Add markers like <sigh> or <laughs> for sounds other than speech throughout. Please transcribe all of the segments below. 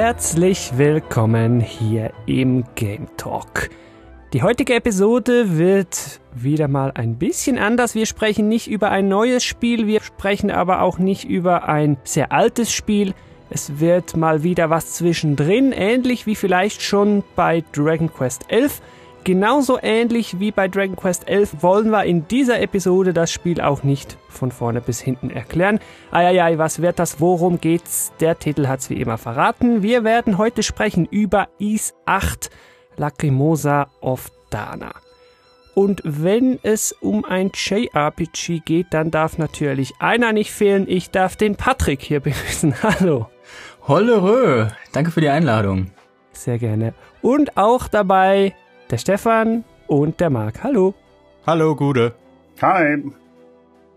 Herzlich willkommen hier im Game Talk. Die heutige Episode wird wieder mal ein bisschen anders. Wir sprechen nicht über ein neues Spiel, wir sprechen aber auch nicht über ein sehr altes Spiel. Es wird mal wieder was zwischendrin, ähnlich wie vielleicht schon bei Dragon Quest 11. Genauso ähnlich wie bei Dragon Quest 11 wollen wir in dieser Episode das Spiel auch nicht von vorne bis hinten erklären. Eieiei, was wird das? Worum geht's? Der Titel hat's wie immer verraten. Wir werden heute sprechen über Is 8 Lacrimosa of Dana. Und wenn es um ein JRPG geht, dann darf natürlich einer nicht fehlen. Ich darf den Patrick hier <laughs> begrüßen. Hallo. Hollerö, danke für die Einladung. Sehr gerne. Und auch dabei der Stefan und der Marc. Hallo. Hallo, Gude. Hi.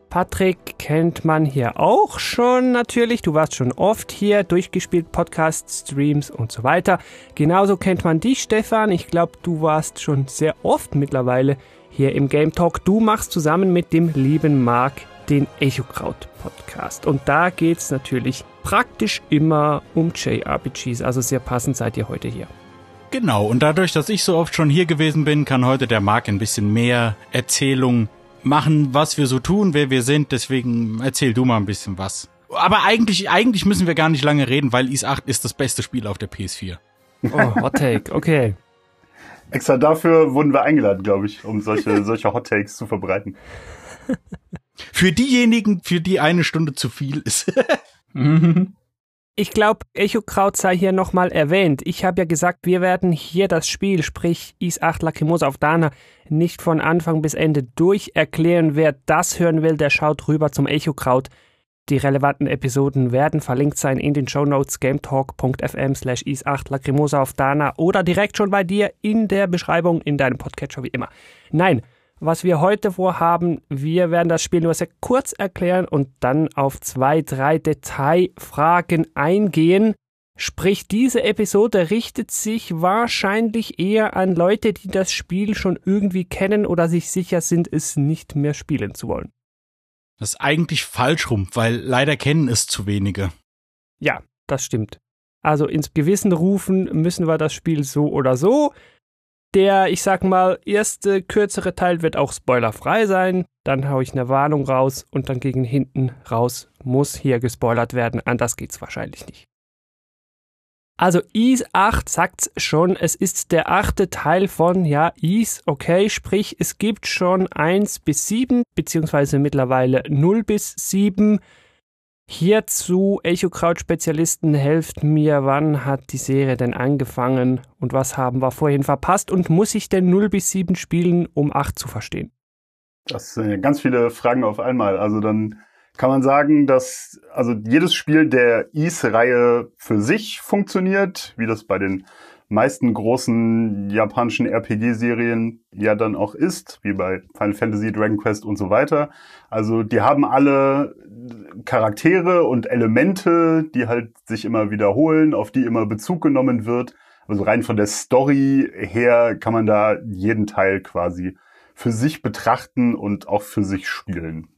Patrick kennt man hier auch schon natürlich. Du warst schon oft hier, durchgespielt, Podcasts, Streams und so weiter. Genauso kennt man dich, Stefan. Ich glaube, du warst schon sehr oft mittlerweile hier im Game Talk. Du machst zusammen mit dem lieben Marc den Echokraut Podcast. Und da geht's natürlich praktisch immer um JRPGs. Also sehr passend seid ihr heute hier. Genau, und dadurch, dass ich so oft schon hier gewesen bin, kann heute der Marc ein bisschen mehr Erzählung machen, was wir so tun, wer wir sind. Deswegen erzähl du mal ein bisschen was. Aber eigentlich, eigentlich müssen wir gar nicht lange reden, weil Is 8 ist das beste Spiel auf der PS4. Oh, Hot Take, okay. Extra dafür wurden wir eingeladen, glaube ich, um solche, <laughs> solche Hot Takes zu verbreiten. Für diejenigen, für die eine Stunde zu viel ist. <laughs> <laughs> Ich glaube, Echokraut sei hier nochmal erwähnt. Ich habe ja gesagt, wir werden hier das Spiel, sprich Is 8 Lacrimosa auf Dana, nicht von Anfang bis Ende durch erklären. Wer das hören will, der schaut rüber zum Echokraut. Die relevanten Episoden werden verlinkt sein in den Shownotes gametalk.fm slash is8 Lacrimosa auf Dana oder direkt schon bei dir in der Beschreibung in deinem Podcatcher wie immer. Nein, was wir heute vorhaben, wir werden das Spiel nur sehr kurz erklären und dann auf zwei, drei Detailfragen eingehen. Sprich, diese Episode richtet sich wahrscheinlich eher an Leute, die das Spiel schon irgendwie kennen oder sich sicher sind, es nicht mehr spielen zu wollen. Das ist eigentlich falsch rum, weil leider kennen es zu wenige. Ja, das stimmt. Also ins Gewissen rufen müssen wir das Spiel so oder so. Der, ich sag mal, erste kürzere Teil wird auch spoilerfrei sein. Dann hau ich eine Warnung raus und dann gegen hinten raus muss hier gespoilert werden. Anders geht's wahrscheinlich nicht. Also Is 8 sagt's schon, es ist der achte Teil von, ja, Is, okay, sprich, es gibt schon 1 bis 7, beziehungsweise mittlerweile 0 bis 7. Hierzu, Echokraut-Spezialisten, helft mir, wann hat die Serie denn angefangen und was haben wir vorhin verpasst und muss ich denn 0 bis 7 spielen, um 8 zu verstehen? Das sind ganz viele Fragen auf einmal. Also dann kann man sagen, dass also jedes Spiel der Is-Reihe für sich funktioniert, wie das bei den meisten großen japanischen RPG-Serien ja dann auch ist, wie bei Final Fantasy, Dragon Quest und so weiter. Also die haben alle Charaktere und Elemente, die halt sich immer wiederholen, auf die immer Bezug genommen wird. Also rein von der Story her kann man da jeden Teil quasi für sich betrachten und auch für sich spielen.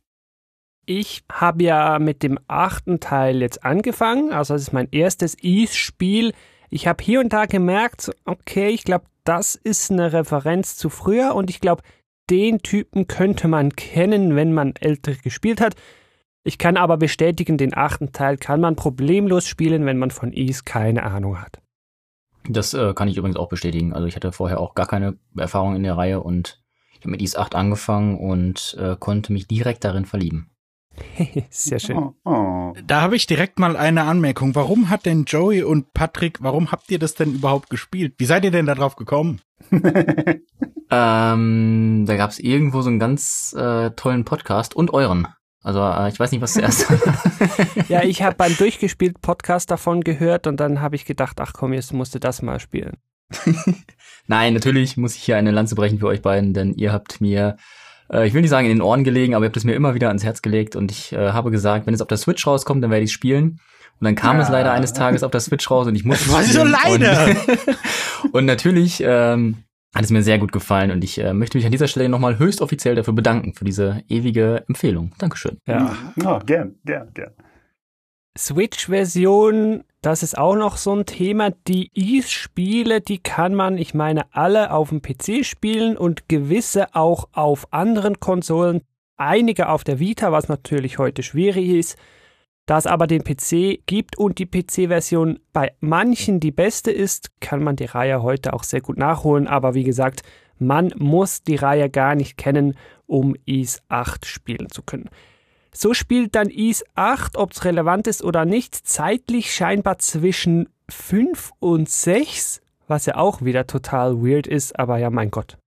Ich habe ja mit dem achten Teil jetzt angefangen, also das ist mein erstes Is-Spiel. Ich habe hier und da gemerkt, okay, ich glaube, das ist eine Referenz zu früher und ich glaube, den Typen könnte man kennen, wenn man älter gespielt hat. Ich kann aber bestätigen, den achten Teil kann man problemlos spielen, wenn man von Is keine Ahnung hat. Das äh, kann ich übrigens auch bestätigen. Also ich hatte vorher auch gar keine Erfahrung in der Reihe und ich habe mit Is 8 angefangen und äh, konnte mich direkt darin verlieben. <laughs> Sehr schön. Oh, oh. Da habe ich direkt mal eine Anmerkung. Warum hat denn Joey und Patrick, warum habt ihr das denn überhaupt gespielt? Wie seid ihr denn da drauf gekommen? <laughs> Ähm, da gab es irgendwo so einen ganz äh, tollen Podcast und euren. Also äh, ich weiß nicht, was zuerst. <laughs> ja, ich habe beim durchgespielt Podcast davon gehört und dann habe ich gedacht, ach komm, jetzt musst du das mal spielen. Nein, natürlich muss ich hier eine Lanze brechen für euch beiden, denn ihr habt mir, äh, ich will nicht sagen in den Ohren gelegen, aber ihr habt es mir immer wieder ans Herz gelegt und ich äh, habe gesagt, wenn es auf der Switch rauskommt, dann werde ich spielen. Und dann kam ja. es leider eines Tages auf der Switch raus und ich musste. <laughs> Was so leider? Und, <laughs> und natürlich ähm, hat es mir sehr gut gefallen und ich äh, möchte mich an dieser Stelle nochmal höchst offiziell dafür bedanken, für diese ewige Empfehlung. Dankeschön. Ja, ja gern, gern, gern. Switch-Version, das ist auch noch so ein Thema. Die Ease-Spiele, die kann man, ich meine, alle auf dem PC spielen und gewisse auch auf anderen Konsolen. Einige auf der Vita, was natürlich heute schwierig ist. Da es aber den PC gibt und die PC-Version bei manchen die beste ist, kann man die Reihe heute auch sehr gut nachholen. Aber wie gesagt, man muss die Reihe gar nicht kennen, um Ease 8 spielen zu können. So spielt dann Ease 8, ob es relevant ist oder nicht, zeitlich scheinbar zwischen 5 und 6, was ja auch wieder total weird ist, aber ja, mein Gott.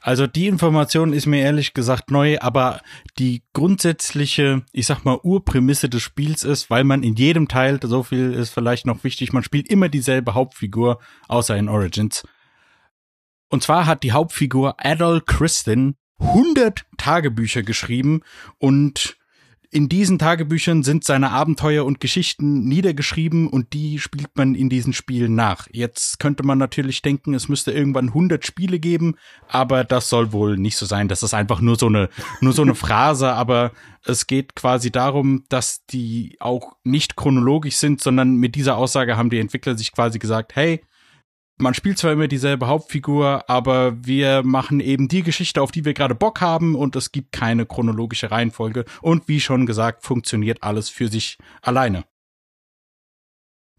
Also die Information ist mir ehrlich gesagt neu, aber die grundsätzliche, ich sag mal, Urprämisse des Spiels ist, weil man in jedem Teil, so viel ist vielleicht noch wichtig, man spielt immer dieselbe Hauptfigur, außer in Origins. Und zwar hat die Hauptfigur Adol Kristin 100 Tagebücher geschrieben und in diesen Tagebüchern sind seine Abenteuer und Geschichten niedergeschrieben und die spielt man in diesen Spielen nach. Jetzt könnte man natürlich denken, es müsste irgendwann 100 Spiele geben, aber das soll wohl nicht so sein. Das ist einfach nur so eine, nur so eine <laughs> Phrase, aber es geht quasi darum, dass die auch nicht chronologisch sind, sondern mit dieser Aussage haben die Entwickler sich quasi gesagt, hey, man spielt zwar immer dieselbe Hauptfigur, aber wir machen eben die Geschichte, auf die wir gerade Bock haben und es gibt keine chronologische Reihenfolge und wie schon gesagt, funktioniert alles für sich alleine.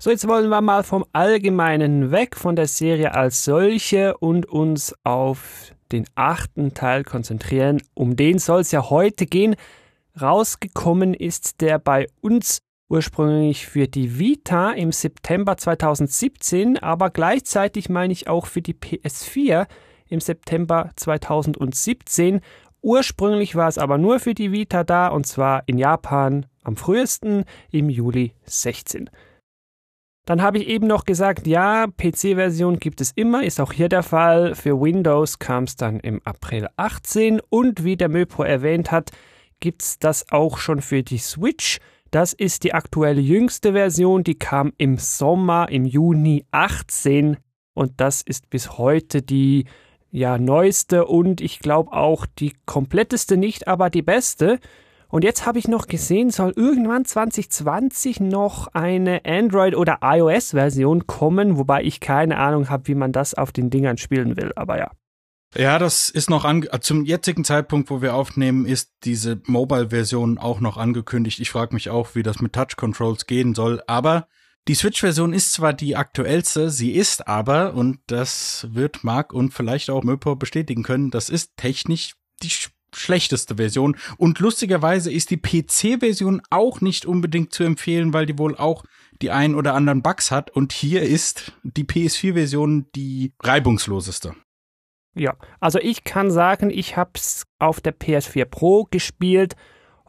So, jetzt wollen wir mal vom Allgemeinen weg, von der Serie als solche und uns auf den achten Teil konzentrieren. Um den soll es ja heute gehen. Rausgekommen ist der bei uns ursprünglich für die Vita im September 2017, aber gleichzeitig meine ich auch für die PS4 im September 2017. Ursprünglich war es aber nur für die Vita da und zwar in Japan am frühesten im Juli 16. Dann habe ich eben noch gesagt, ja, PC-Version gibt es immer, ist auch hier der Fall. Für Windows kam es dann im April 18 und wie der Möpo erwähnt hat, gibt es das auch schon für die Switch. Das ist die aktuelle jüngste Version, die kam im Sommer, im Juni 18 und das ist bis heute die ja neueste und ich glaube auch die kompletteste nicht, aber die beste. Und jetzt habe ich noch gesehen, soll irgendwann 2020 noch eine Android- oder iOS-Version kommen, wobei ich keine Ahnung habe, wie man das auf den Dingern spielen will. Aber ja. Ja, das ist noch an, zum jetzigen Zeitpunkt, wo wir aufnehmen, ist diese Mobile-Version auch noch angekündigt. Ich frage mich auch, wie das mit Touch Controls gehen soll. Aber die Switch-Version ist zwar die aktuellste, sie ist aber, und das wird Mark und vielleicht auch Möpo bestätigen können, das ist technisch die sch schlechteste Version. Und lustigerweise ist die PC-Version auch nicht unbedingt zu empfehlen, weil die wohl auch die ein oder anderen Bugs hat. Und hier ist die PS4-Version die reibungsloseste. Ja, also ich kann sagen, ich habe es auf der PS4 Pro gespielt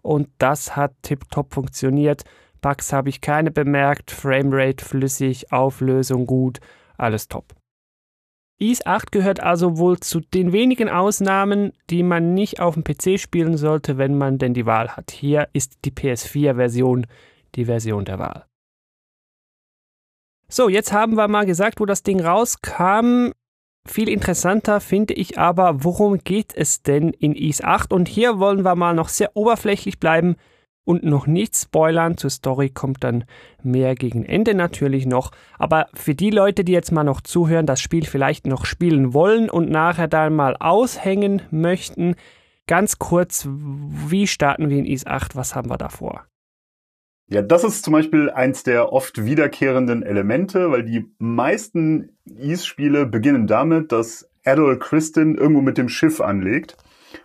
und das hat tiptop funktioniert. Bugs habe ich keine bemerkt, Framerate flüssig, Auflösung gut, alles top. Ease 8 gehört also wohl zu den wenigen Ausnahmen, die man nicht auf dem PC spielen sollte, wenn man denn die Wahl hat. Hier ist die PS4-Version die Version der Wahl. So, jetzt haben wir mal gesagt, wo das Ding rauskam. Viel interessanter finde ich aber, worum geht es denn in Ease 8? Und hier wollen wir mal noch sehr oberflächlich bleiben und noch nicht spoilern. Zur Story kommt dann mehr gegen Ende natürlich noch. Aber für die Leute, die jetzt mal noch zuhören, das Spiel vielleicht noch spielen wollen und nachher dann mal aushängen möchten, ganz kurz, wie starten wir in Ease 8? Was haben wir da vor? Ja, das ist zum Beispiel eins der oft wiederkehrenden Elemente, weil die meisten Ease-Spiele beginnen damit, dass Adol Kristin irgendwo mit dem Schiff anlegt.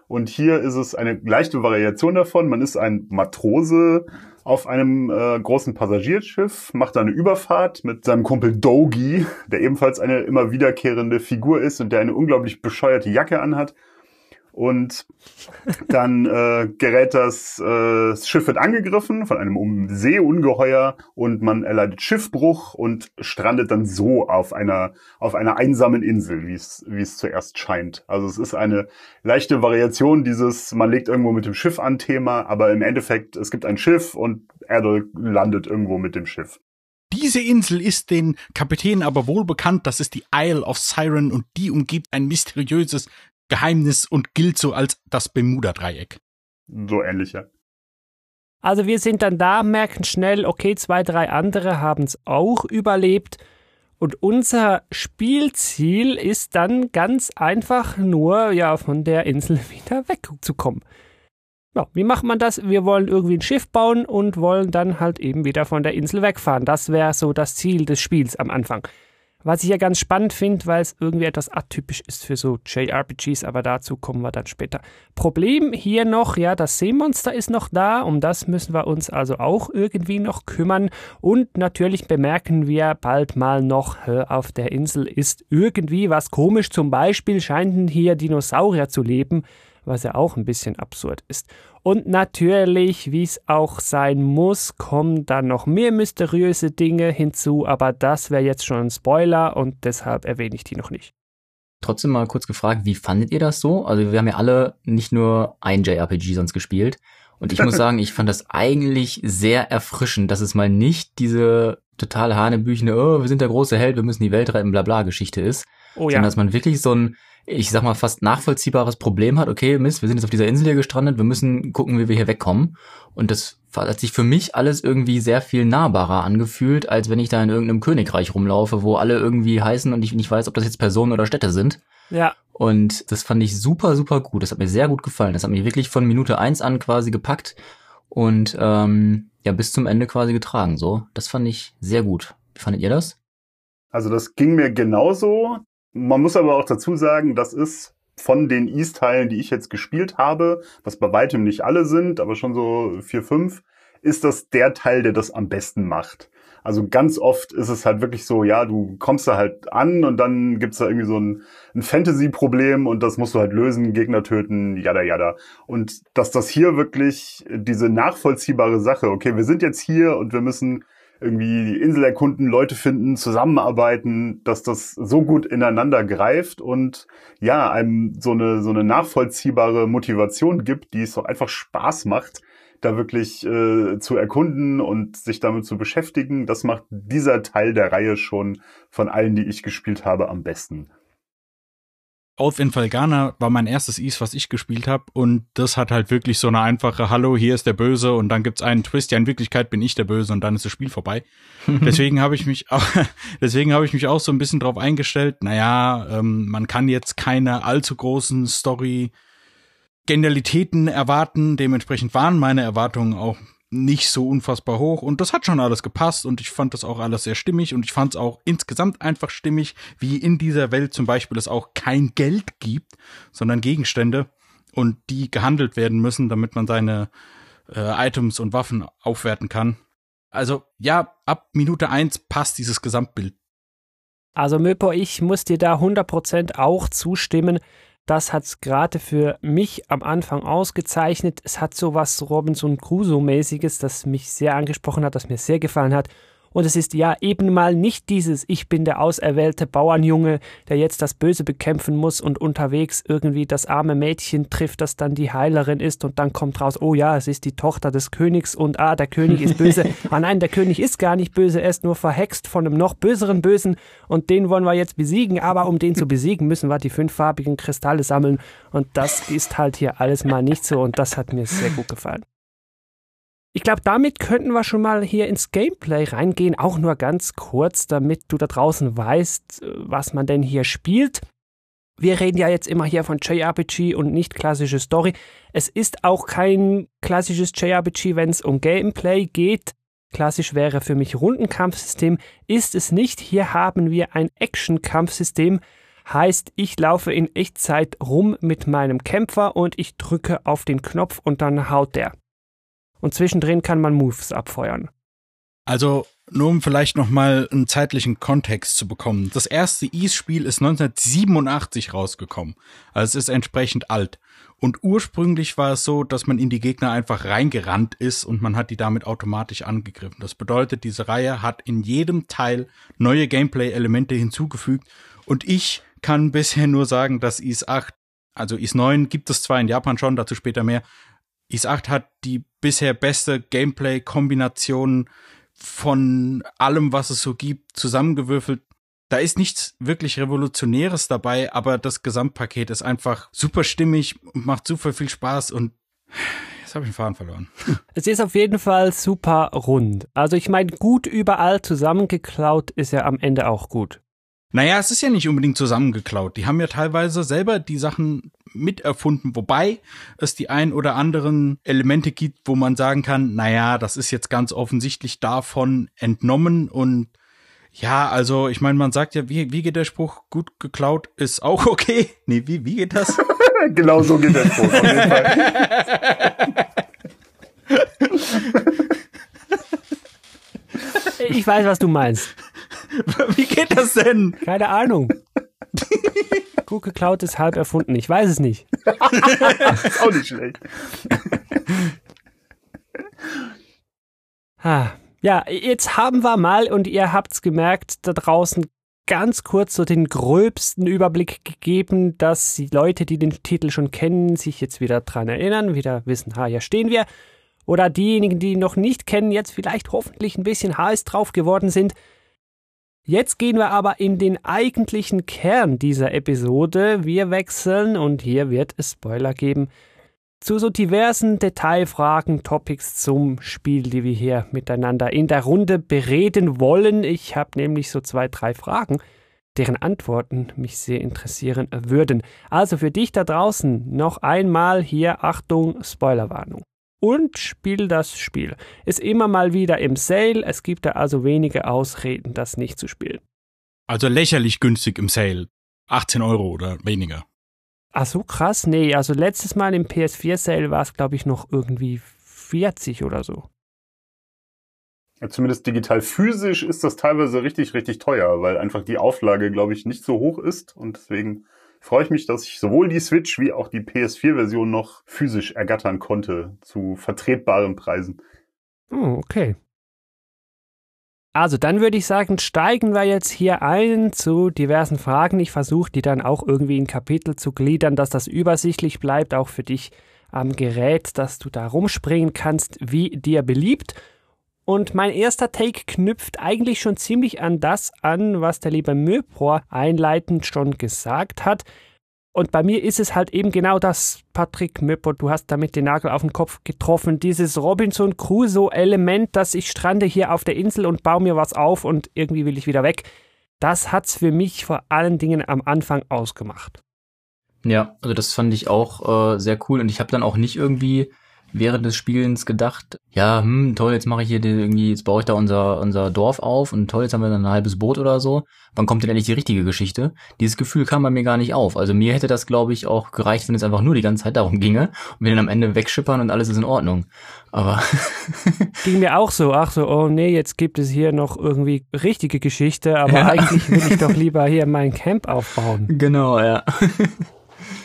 Und hier ist es eine leichte Variation davon. Man ist ein Matrose auf einem äh, großen Passagierschiff, macht eine Überfahrt mit seinem Kumpel Dogi, der ebenfalls eine immer wiederkehrende Figur ist und der eine unglaublich bescheuerte Jacke anhat. Und dann äh, gerät das, äh, das Schiff wird angegriffen von einem um Seeungeheuer und man erleidet Schiffbruch und strandet dann so auf einer auf einer einsamen Insel, wie es wie es zuerst scheint. Also es ist eine leichte Variation dieses man legt irgendwo mit dem Schiff an Thema, aber im Endeffekt es gibt ein Schiff und Erdol landet irgendwo mit dem Schiff. Diese Insel ist den Kapitänen aber wohl bekannt, das ist die Isle of Siren und die umgibt ein mysteriöses Geheimnis und gilt so als das Bermuda-Dreieck. So ähnlich, ja. Also wir sind dann da, merken schnell, okay, zwei, drei andere haben es auch überlebt. Und unser Spielziel ist dann ganz einfach nur, ja, von der Insel <laughs> wieder wegzukommen. Ja, wie macht man das? Wir wollen irgendwie ein Schiff bauen und wollen dann halt eben wieder von der Insel wegfahren. Das wäre so das Ziel des Spiels am Anfang. Was ich ja ganz spannend finde, weil es irgendwie etwas atypisch ist für so JRPGs, aber dazu kommen wir dann später. Problem hier noch, ja, das Seemonster ist noch da, um das müssen wir uns also auch irgendwie noch kümmern. Und natürlich bemerken wir bald mal noch, auf der Insel ist irgendwie was komisch. Zum Beispiel scheinen hier Dinosaurier zu leben, was ja auch ein bisschen absurd ist. Und natürlich, wie es auch sein muss, kommen dann noch mehr mysteriöse Dinge hinzu, aber das wäre jetzt schon ein Spoiler und deshalb erwähne ich die noch nicht. Trotzdem mal kurz gefragt, wie fandet ihr das so? Also wir haben ja alle nicht nur ein JRPG sonst gespielt. Und ich muss <laughs> sagen, ich fand das eigentlich sehr erfrischend, dass es mal nicht diese total hanebüchene, oh, wir sind der große Held, wir müssen die Welt retten, bla bla Geschichte ist. Oh ja. Sondern dass man wirklich so ein ich sag mal, fast nachvollziehbares Problem hat, okay, Mist, wir sind jetzt auf dieser Insel hier gestrandet, wir müssen gucken, wie wir hier wegkommen. Und das hat sich für mich alles irgendwie sehr viel nahbarer angefühlt, als wenn ich da in irgendeinem Königreich rumlaufe, wo alle irgendwie heißen und ich nicht weiß, ob das jetzt Personen oder Städte sind. Ja. Und das fand ich super, super gut. Das hat mir sehr gut gefallen. Das hat mich wirklich von Minute eins an quasi gepackt und ähm, ja, bis zum Ende quasi getragen. So, das fand ich sehr gut. Wie fandet ihr das? Also das ging mir genauso. Man muss aber auch dazu sagen, das ist von den East-Teilen, die ich jetzt gespielt habe, was bei weitem nicht alle sind, aber schon so vier, fünf, ist das der Teil, der das am besten macht. Also ganz oft ist es halt wirklich so, ja, du kommst da halt an und dann gibt's da irgendwie so ein, ein Fantasy-Problem und das musst du halt lösen, Gegner töten, jada jada. Und dass das hier wirklich diese nachvollziehbare Sache, okay, wir sind jetzt hier und wir müssen irgendwie die Insel erkunden, Leute finden, zusammenarbeiten, dass das so gut ineinander greift und ja, einem so eine, so eine nachvollziehbare Motivation gibt, die es doch einfach Spaß macht, da wirklich äh, zu erkunden und sich damit zu beschäftigen. Das macht dieser Teil der Reihe schon von allen, die ich gespielt habe, am besten. Oath in Falgana war mein erstes Ease, was ich gespielt habe und das hat halt wirklich so eine einfache Hallo, hier ist der Böse und dann gibt's einen Twist, ja in Wirklichkeit bin ich der Böse und dann ist das Spiel vorbei. <laughs> deswegen habe ich mich auch, <laughs> deswegen habe ich mich auch so ein bisschen drauf eingestellt, naja, ähm, man kann jetzt keine allzu großen Story Genialitäten erwarten, dementsprechend waren meine Erwartungen auch nicht so unfassbar hoch und das hat schon alles gepasst und ich fand das auch alles sehr stimmig und ich fand es auch insgesamt einfach stimmig, wie in dieser Welt zum Beispiel es auch kein Geld gibt, sondern Gegenstände und die gehandelt werden müssen, damit man seine äh, Items und Waffen aufwerten kann. Also ja, ab Minute eins passt dieses Gesamtbild. Also Möpo, ich muss dir da 100% auch zustimmen. Das hat es gerade für mich am Anfang ausgezeichnet. Es hat so was Robinson Crusoe-mäßiges, das mich sehr angesprochen hat, das mir sehr gefallen hat. Und es ist ja eben mal nicht dieses Ich bin der auserwählte Bauernjunge, der jetzt das Böse bekämpfen muss und unterwegs irgendwie das arme Mädchen trifft, das dann die Heilerin ist und dann kommt raus, oh ja, es ist die Tochter des Königs und ah, der König ist böse. <laughs> ah nein, der König ist gar nicht böse, er ist nur verhext von einem noch böseren Bösen und den wollen wir jetzt besiegen, aber um den zu besiegen, müssen wir die fünffarbigen Kristalle sammeln und das ist halt hier alles mal nicht so und das hat mir sehr gut gefallen. Ich glaube, damit könnten wir schon mal hier ins Gameplay reingehen, auch nur ganz kurz, damit du da draußen weißt, was man denn hier spielt. Wir reden ja jetzt immer hier von JRPG und nicht klassische Story. Es ist auch kein klassisches JRPG, wenn es um Gameplay geht. Klassisch wäre für mich Rundenkampfsystem, ist es nicht. Hier haben wir ein Action-Kampfsystem. Heißt, ich laufe in Echtzeit rum mit meinem Kämpfer und ich drücke auf den Knopf und dann haut der und zwischendrin kann man Moves abfeuern. Also nur um vielleicht noch mal einen zeitlichen Kontext zu bekommen. Das erste Ease-Spiel ist 1987 rausgekommen. Also es ist entsprechend alt. Und ursprünglich war es so, dass man in die Gegner einfach reingerannt ist und man hat die damit automatisch angegriffen. Das bedeutet, diese Reihe hat in jedem Teil neue Gameplay-Elemente hinzugefügt. Und ich kann bisher nur sagen, dass Ease 8, also Ease 9 gibt es zwar in Japan schon, dazu später mehr. Ease 8 hat die bisher beste Gameplay-Kombination von allem, was es so gibt, zusammengewürfelt. Da ist nichts wirklich Revolutionäres dabei, aber das Gesamtpaket ist einfach super stimmig und macht super viel Spaß und jetzt habe ich den Faden verloren. <laughs> Es ist auf jeden Fall super rund. Also ich meine, gut überall zusammengeklaut ist ja am Ende auch gut. Naja, es ist ja nicht unbedingt zusammengeklaut. Die haben ja teilweise selber die Sachen miterfunden, wobei es die ein oder anderen Elemente gibt, wo man sagen kann, naja, das ist jetzt ganz offensichtlich davon entnommen und ja, also ich meine, man sagt ja, wie, wie geht der Spruch, gut geklaut ist auch okay. <laughs> Nee, wie, wie geht das? <laughs> genau so geht der Spruch, auf jeden Fall. Ich weiß, was du meinst. <laughs> wie geht das denn? Keine Ahnung. <laughs> Gut geklaut ist halb erfunden. Ich weiß es nicht. ist <laughs> auch nicht schlecht. Ha. Ja, jetzt haben wir mal, und ihr habt's gemerkt, da draußen ganz kurz so den gröbsten Überblick gegeben, dass die Leute, die den Titel schon kennen, sich jetzt wieder dran erinnern, wieder wissen, ha, hier stehen wir. Oder diejenigen, die ihn noch nicht kennen, jetzt vielleicht hoffentlich ein bisschen heiß drauf geworden sind. Jetzt gehen wir aber in den eigentlichen Kern dieser Episode. Wir wechseln, und hier wird es Spoiler geben, zu so diversen Detailfragen, Topics zum Spiel, die wir hier miteinander in der Runde bereden wollen. Ich habe nämlich so zwei, drei Fragen, deren Antworten mich sehr interessieren würden. Also für dich da draußen noch einmal hier Achtung, Spoilerwarnung. Und spiel das Spiel. Ist immer mal wieder im Sale, es gibt da also wenige Ausreden, das nicht zu spielen. Also lächerlich günstig im Sale. 18 Euro oder weniger. Ach so krass, nee, also letztes Mal im PS4 Sale war es glaube ich noch irgendwie 40 oder so. Ja, zumindest digital physisch ist das teilweise richtig, richtig teuer, weil einfach die Auflage, glaube ich, nicht so hoch ist und deswegen freue ich mich, dass ich sowohl die Switch wie auch die PS4-Version noch physisch ergattern konnte zu vertretbaren Preisen. Oh, okay. Also dann würde ich sagen, steigen wir jetzt hier ein zu diversen Fragen. Ich versuche die dann auch irgendwie in Kapitel zu gliedern, dass das übersichtlich bleibt, auch für dich am Gerät, dass du da rumspringen kannst, wie dir beliebt. Und mein erster Take knüpft eigentlich schon ziemlich an das an, was der liebe Möpor einleitend schon gesagt hat. Und bei mir ist es halt eben genau das, Patrick Möpper, du hast damit den Nagel auf den Kopf getroffen. Dieses Robinson Crusoe-Element, dass ich strande hier auf der Insel und baue mir was auf und irgendwie will ich wieder weg. Das hat's für mich vor allen Dingen am Anfang ausgemacht. Ja, also das fand ich auch äh, sehr cool und ich habe dann auch nicht irgendwie während des Spielens gedacht, ja, hm, toll, jetzt mache ich hier irgendwie, jetzt baue ich da unser, unser Dorf auf und toll, jetzt haben wir dann ein halbes Boot oder so. Wann kommt denn endlich die richtige Geschichte? Dieses Gefühl kam bei mir gar nicht auf. Also mir hätte das, glaube ich, auch gereicht, wenn es einfach nur die ganze Zeit darum ginge und wir dann am Ende wegschippern und alles ist in Ordnung. Aber. <laughs> Ging mir auch so, ach so, oh nee, jetzt gibt es hier noch irgendwie richtige Geschichte, aber Ja. eigentlich will ich doch lieber hier mein Camp aufbauen. genau, ja. <laughs>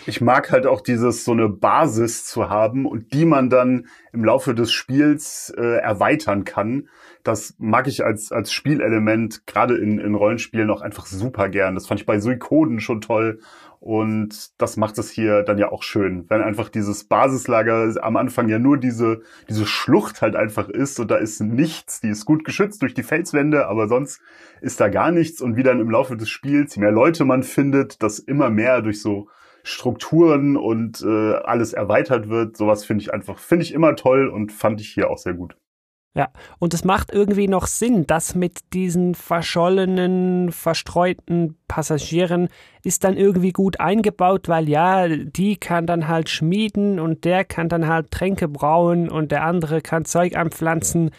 Ich mag halt auch dieses, so eine Basis zu haben und die man dann im Laufe des Spiels äh, erweitern kann. Das mag ich als, als Spielelement, gerade in, in Rollenspielen, auch einfach super gern. Das fand ich bei Suikoden schon toll. Und das macht es hier dann ja auch schön, wenn einfach dieses Basislager am Anfang ja nur diese, diese Schlucht halt einfach ist und da ist nichts. Die ist gut geschützt durch die Felswände, aber sonst ist da gar nichts. Und wie dann im Laufe des Spiels, je mehr Leute man findet, das immer mehr durch so Strukturen und äh, alles erweitert wird. Sowas finde ich einfach, finde ich immer toll und fand ich hier auch sehr gut. Ja, und es macht irgendwie noch Sinn, dass mit diesen verschollenen, verstreuten Passagieren ist dann irgendwie gut eingebaut, weil ja, die kann dann halt schmieden und der kann dann halt Tränke brauen und der andere kann Zeug anpflanzen.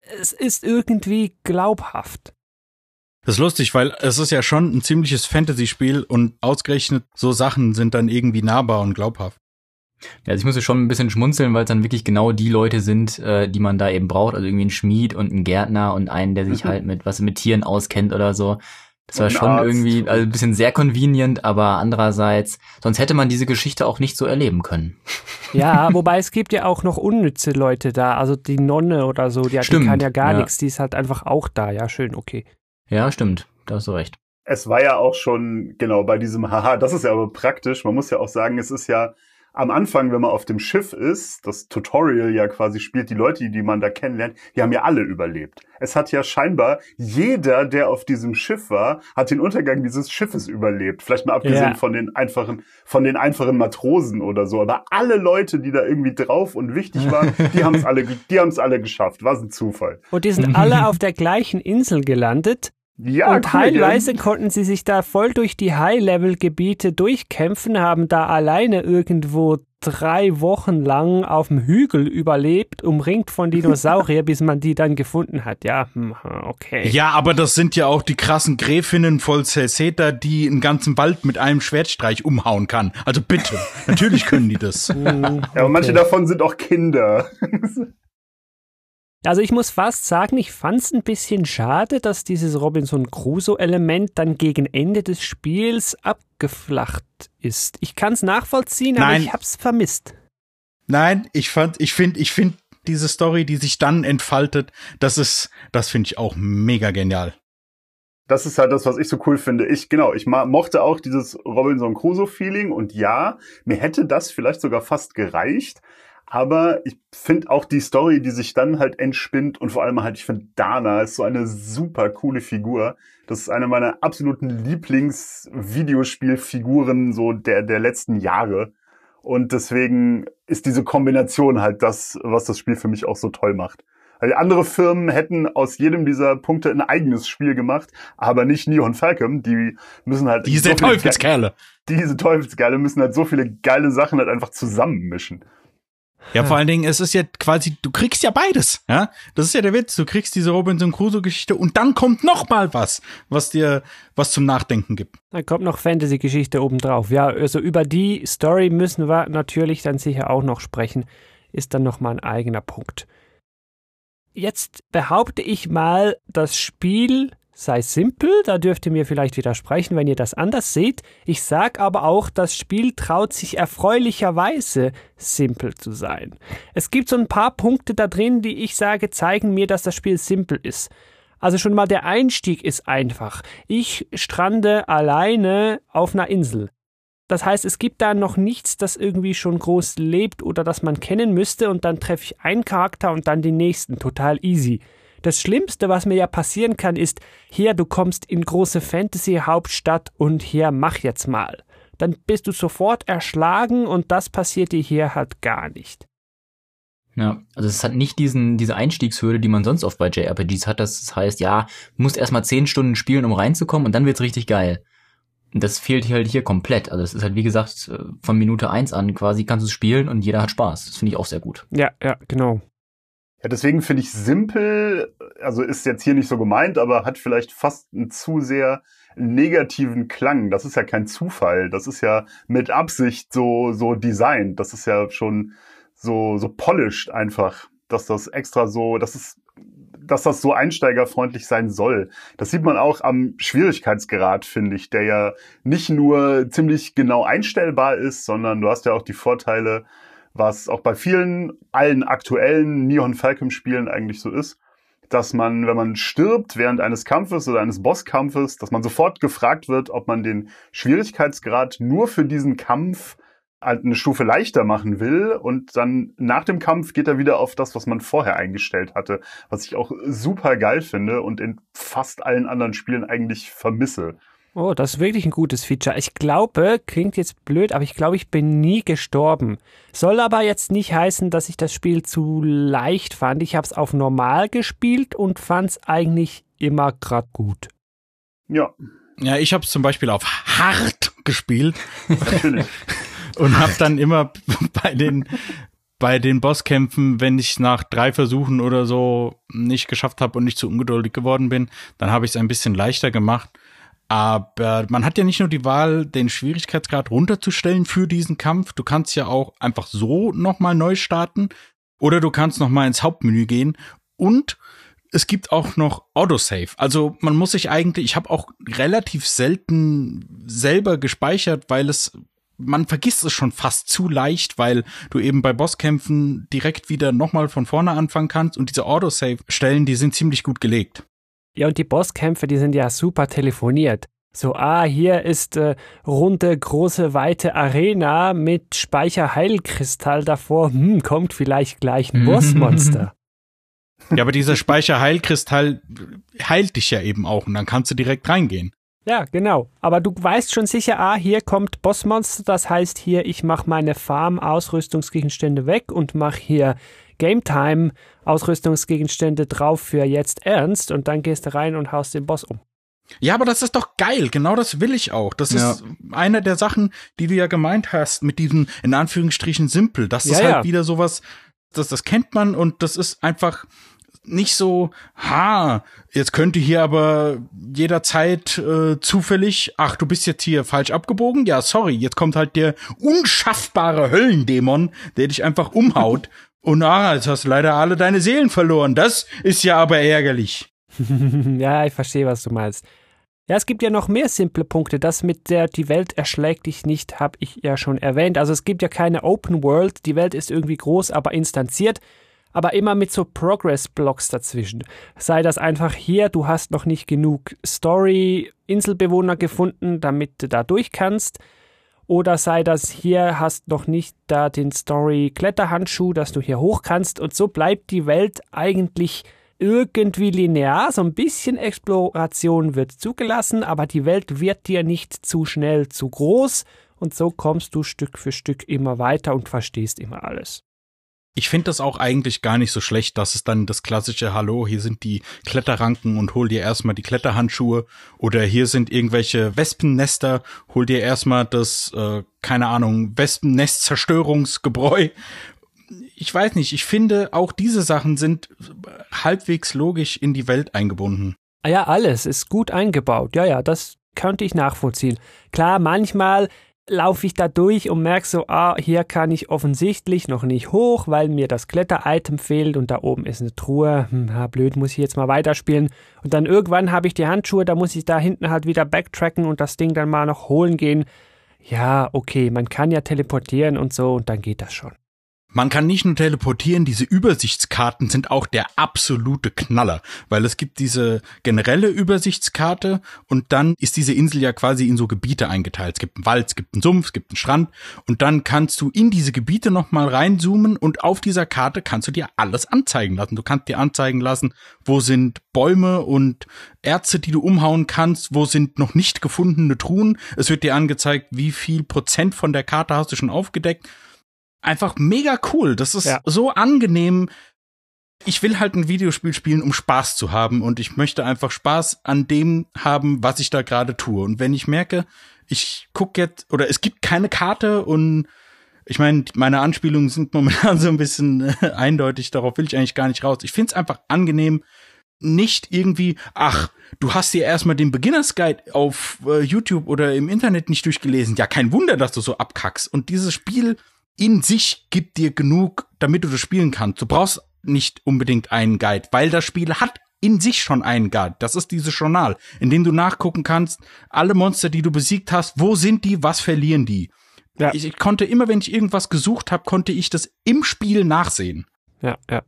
Es ist irgendwie glaubhaft. Das ist lustig, weil es ist ja schon ein ziemliches Fantasy-Spiel und ausgerechnet so Sachen sind dann irgendwie nahbar und glaubhaft. Ja, also ich musste schon ein bisschen schmunzeln, weil es dann wirklich genau die Leute sind, äh, die man da eben braucht. Also irgendwie ein Schmied und ein Gärtner und einen, der sich Mhm. halt mit was mit Tieren auskennt oder so. Das war schon Arzt. irgendwie also ein bisschen sehr convenient, aber andererseits, sonst hätte man diese Geschichte auch nicht so erleben können. Ja, wobei es gibt ja auch noch unnütze Leute da, also die Nonne oder so, die, die kann ja gar ja. nichts, die ist halt einfach auch da. Ja, schön, okay. Ja, stimmt. Da hast du recht. Es war ja auch schon, genau, bei diesem Haha, das ist ja aber praktisch. Man muss ja auch sagen, es ist ja am Anfang, wenn man auf dem Schiff ist, das Tutorial ja quasi spielt, die Leute, die man da kennenlernt, die haben ja alle überlebt. Es hat ja scheinbar jeder, der auf diesem Schiff war, hat den Untergang dieses Schiffes überlebt. Vielleicht mal abgesehen Ja. von den einfachen, von den einfachen Matrosen oder so. Aber alle Leute, die da irgendwie drauf und wichtig waren, die <laughs> haben es alle, die haben es alle geschafft. Was ein Zufall. Und die sind alle <laughs> auf der gleichen Insel gelandet Ja, und cool, teilweise konnten sie sich da voll durch die High-Level-Gebiete durchkämpfen, haben da alleine irgendwo drei Wochen lang auf dem Hügel überlebt, umringt von Dinosaurier, <laughs> bis man die dann gefunden hat. Ja, hm, okay. Ja, aber das sind ja auch die krassen Gräfinnen voll Celceta, die einen ganzen Wald mit einem Schwertstreich umhauen kann. Also bitte, natürlich können die das. <laughs> Hm, Ja, und manche davon sind auch Kinder. <laughs> Also ich muss fast sagen, ich fand es ein bisschen schade, dass dieses Robinson Crusoe-Element dann gegen Ende des Spiels abgeflacht ist. Ich kann es nachvollziehen, aber Nein. ich hab's vermisst. Nein, ich fand, ich finde, ich finde diese Story, die sich dann entfaltet, das ist, das finde ich auch mega genial. Das ist halt das, was ich so cool finde. Ich, genau, ich mochte auch dieses Robinson Crusoe-Feeling und ja, mir hätte das vielleicht sogar fast gereicht. Aber ich finde auch die Story, die sich dann halt entspinnt und vor allem halt, ich finde Dana ist so eine super coole Figur. Das ist eine meiner absoluten Lieblings-Videospielfiguren so der, der letzten Jahre. Und deswegen ist diese Kombination halt das, was das Spiel für mich auch so toll macht. Weil andere Firmen hätten aus jedem dieser Punkte ein eigenes Spiel gemacht, aber nicht Neon Falcon. Die müssen halt Diese so Teufelskerle. Ge- diese Teufelsgeile müssen halt so viele geile Sachen halt einfach zusammenmischen. Ja, vor allen Dingen, es ist ja quasi, du kriegst ja beides, ja. Das ist ja der Witz. Du kriegst diese Robinson Crusoe Geschichte und dann kommt noch mal was, was dir was zum Nachdenken gibt. Da kommt noch Fantasy-Geschichte obendrauf. Ja, also über die Story müssen wir natürlich dann sicher auch noch sprechen. Ist dann nochmal ein eigener Punkt. Jetzt behaupte ich mal, das Spiel sei simpel, da dürft ihr mir vielleicht widersprechen, wenn ihr das anders seht. Ich sag aber auch, das Spiel traut sich erfreulicherweise simpel zu sein. Es gibt so ein paar Punkte da drin, die ich sage, zeigen mir, dass das Spiel simpel ist. Also schon mal der Einstieg ist einfach. Ich strande alleine auf einer Insel. Das heißt, es gibt da noch nichts, das irgendwie schon groß lebt oder das man kennen müsste und dann treffe ich einen Charakter und dann den nächsten. Total easy. Das Schlimmste, was mir ja passieren kann, ist, hier, du kommst in große Fantasy-Hauptstadt und hier, mach jetzt mal. Dann bist du sofort erschlagen und das passiert dir hier halt gar nicht. Ja, also es hat nicht diesen, diese Einstiegshürde, die man sonst oft bei JRPGs hat. Das heißt, ja, du musst erstmal zehn Stunden spielen, um reinzukommen und dann wird's richtig geil. Und das fehlt hier halt hier komplett. Also es ist halt, wie gesagt, äh, von Minute eins an quasi kannst du es spielen und jeder hat Spaß. Das finde ich auch sehr gut. Ja, ja, genau. Ja, deswegen finde ich simpel, also ist jetzt hier nicht so gemeint, aber hat vielleicht fast einen zu sehr negativen Klang. Das ist ja kein Zufall. Das ist ja mit Absicht so, so designt. Das ist ja schon so, so polished einfach, dass das extra so, das ist, dass das so einsteigerfreundlich sein soll. Das sieht man auch am Schwierigkeitsgrad, finde ich, der ja nicht nur ziemlich genau einstellbar ist, sondern du hast ja auch die Vorteile, was auch bei vielen, allen aktuellen Neon Falcon Spielen eigentlich so ist, dass man, wenn man stirbt während eines Kampfes oder eines Bosskampfes, dass man sofort gefragt wird, ob man den Schwierigkeitsgrad nur für diesen Kampf halt eine Stufe leichter machen will und dann nach dem Kampf geht er wieder auf das, was man vorher eingestellt hatte, was ich auch super geil finde und in fast allen anderen Spielen eigentlich vermisse. Oh, das ist wirklich ein gutes Feature. Ich glaube, klingt jetzt blöd, aber ich glaube, ich bin nie gestorben. Soll aber jetzt nicht heißen, dass ich das Spiel zu leicht fand. Ich habe es auf normal gespielt und fand es eigentlich immer grad gut. Ja, Ja, ich habe zum Beispiel auf hart gespielt natürlich. <laughs> und habe dann immer <laughs> bei den bei den Bosskämpfen, wenn ich nach drei Versuchen oder so nicht geschafft habe und nicht zu ungeduldig geworden bin, dann habe ich es ein bisschen leichter gemacht. Aber man hat ja nicht nur die Wahl, den Schwierigkeitsgrad runterzustellen für diesen Kampf. Du kannst ja auch einfach so nochmal neu starten. Oder du kannst nochmal ins Hauptmenü gehen. Und es gibt auch noch Autosave. Also man muss sich eigentlich, ich habe auch relativ selten selber gespeichert, weil es man vergisst es schon fast zu leicht, weil du eben bei Bosskämpfen direkt wieder nochmal von vorne anfangen kannst und diese Autosave-Stellen, die sind ziemlich gut gelegt. Ja, und die Bosskämpfe, die sind ja super telefoniert. So, ah, hier ist äh, runde, große, weite Arena mit Speicherheilkristall davor. Hm, kommt vielleicht gleich ein <laughs> Bossmonster. Ja, aber dieser Speicherheilkristall heilt dich ja eben auch und dann kannst du direkt reingehen. Ja, genau. Aber du weißt schon sicher, ah, hier kommt Bossmonster, das heißt hier, ich mache meine Farm-Ausrüstungsgegenstände weg und mache hier Game Time Ausrüstungsgegenstände drauf für jetzt ernst und dann gehst du rein und haust den Boss um. Ja, aber das ist doch geil. Genau das will ich auch. Das ja. ist eine der Sachen, die du ja gemeint hast mit diesem in Anführungsstrichen simpel. Das ja, ist halt ja. wieder sowas, das, das kennt man und das ist einfach nicht so, ha, jetzt könnte hier aber jederzeit äh, zufällig, ach, du bist jetzt hier falsch abgebogen, ja, sorry, jetzt kommt halt der unschaffbare Höllendämon, der dich einfach umhaut. <laughs> Und ah, jetzt hast du leider alle deine Seelen verloren. Das ist ja aber ärgerlich. <laughs> ja, ich verstehe, was du meinst. Ja, es gibt ja noch mehr simple Punkte. Das mit der die Welt erschlägt dich nicht, habe ich ja schon erwähnt. Also es gibt ja keine Open World. Die Welt ist irgendwie groß, aber instanziert aber immer mit so Progress-Blocks dazwischen. Sei das einfach hier, du hast noch nicht genug Story-Inselbewohner gefunden, damit du da durch kannst. Oder sei das hier, hast noch nicht da den Story-Kletterhandschuh, dass du hier hoch kannst. Und so bleibt die Welt eigentlich irgendwie linear. So ein bisschen Exploration wird zugelassen, aber die Welt wird dir nicht zu schnell zu groß. Und so kommst du Stück für Stück immer weiter und verstehst immer alles. Ich finde das auch eigentlich gar nicht so schlecht, dass es dann das klassische Hallo, hier sind die Kletterranken und hol dir erstmal die Kletterhandschuhe oder hier sind irgendwelche Wespennester, hol dir erstmal das, äh, keine Ahnung, Wespennest-Zerstörungsgebräu. Ich weiß nicht, ich finde auch diese Sachen sind halbwegs logisch in die Welt eingebunden. Ah ja, alles ist gut eingebaut. Ja, ja, das könnte ich nachvollziehen. Klar, manchmal laufe ich da durch und merke so, ah, hier kann ich offensichtlich noch nicht hoch, weil mir das Kletter-Item fehlt und da oben ist eine Truhe. Hm, blöd, muss ich jetzt mal weiterspielen. Und dann irgendwann habe ich die Handschuhe, da muss ich da hinten halt wieder backtracken und das Ding dann mal noch holen gehen. Ja, okay, man kann ja teleportieren und so und dann geht das schon. Man kann nicht nur teleportieren, diese Übersichtskarten sind auch der absolute Knaller, weil es gibt diese generelle Übersichtskarte und dann ist diese Insel ja quasi in so Gebiete eingeteilt. Es gibt einen Wald, es gibt einen Sumpf, es gibt einen Strand und dann kannst du in diese Gebiete nochmal reinzoomen und auf dieser Karte kannst du dir alles anzeigen lassen. Du kannst dir anzeigen lassen, wo sind Bäume und Erze, die du umhauen kannst, wo sind noch nicht gefundene Truhen. Es wird dir angezeigt, wie viel Prozent von der Karte hast du schon aufgedeckt einfach mega cool. Das ist ja. so angenehm. Ich will halt ein Videospiel spielen, um Spaß zu haben und ich möchte einfach Spaß an dem haben, was ich da gerade tue. Und wenn ich merke, ich guck jetzt oder es gibt keine Karte und ich meine, meine Anspielungen sind momentan <laughs> so ein bisschen äh, eindeutig, darauf will ich eigentlich gar nicht raus. Ich find's einfach angenehm, nicht irgendwie, ach, du hast dir erstmal den Beginners Guide auf äh, YouTube oder im Internet nicht durchgelesen. Ja, kein Wunder, dass du so abkackst. Und dieses Spiel in sich gibt dir genug, damit du das spielen kannst. Du brauchst nicht unbedingt einen Guide, weil das Spiel hat in sich schon einen Guide. Das ist dieses Journal, in dem du nachgucken kannst, alle Monster, die du besiegt hast, wo sind die, was verlieren die. Ja. Ich, ich konnte immer, wenn ich irgendwas gesucht habe, konnte ich das im Spiel nachsehen. Ja, ja.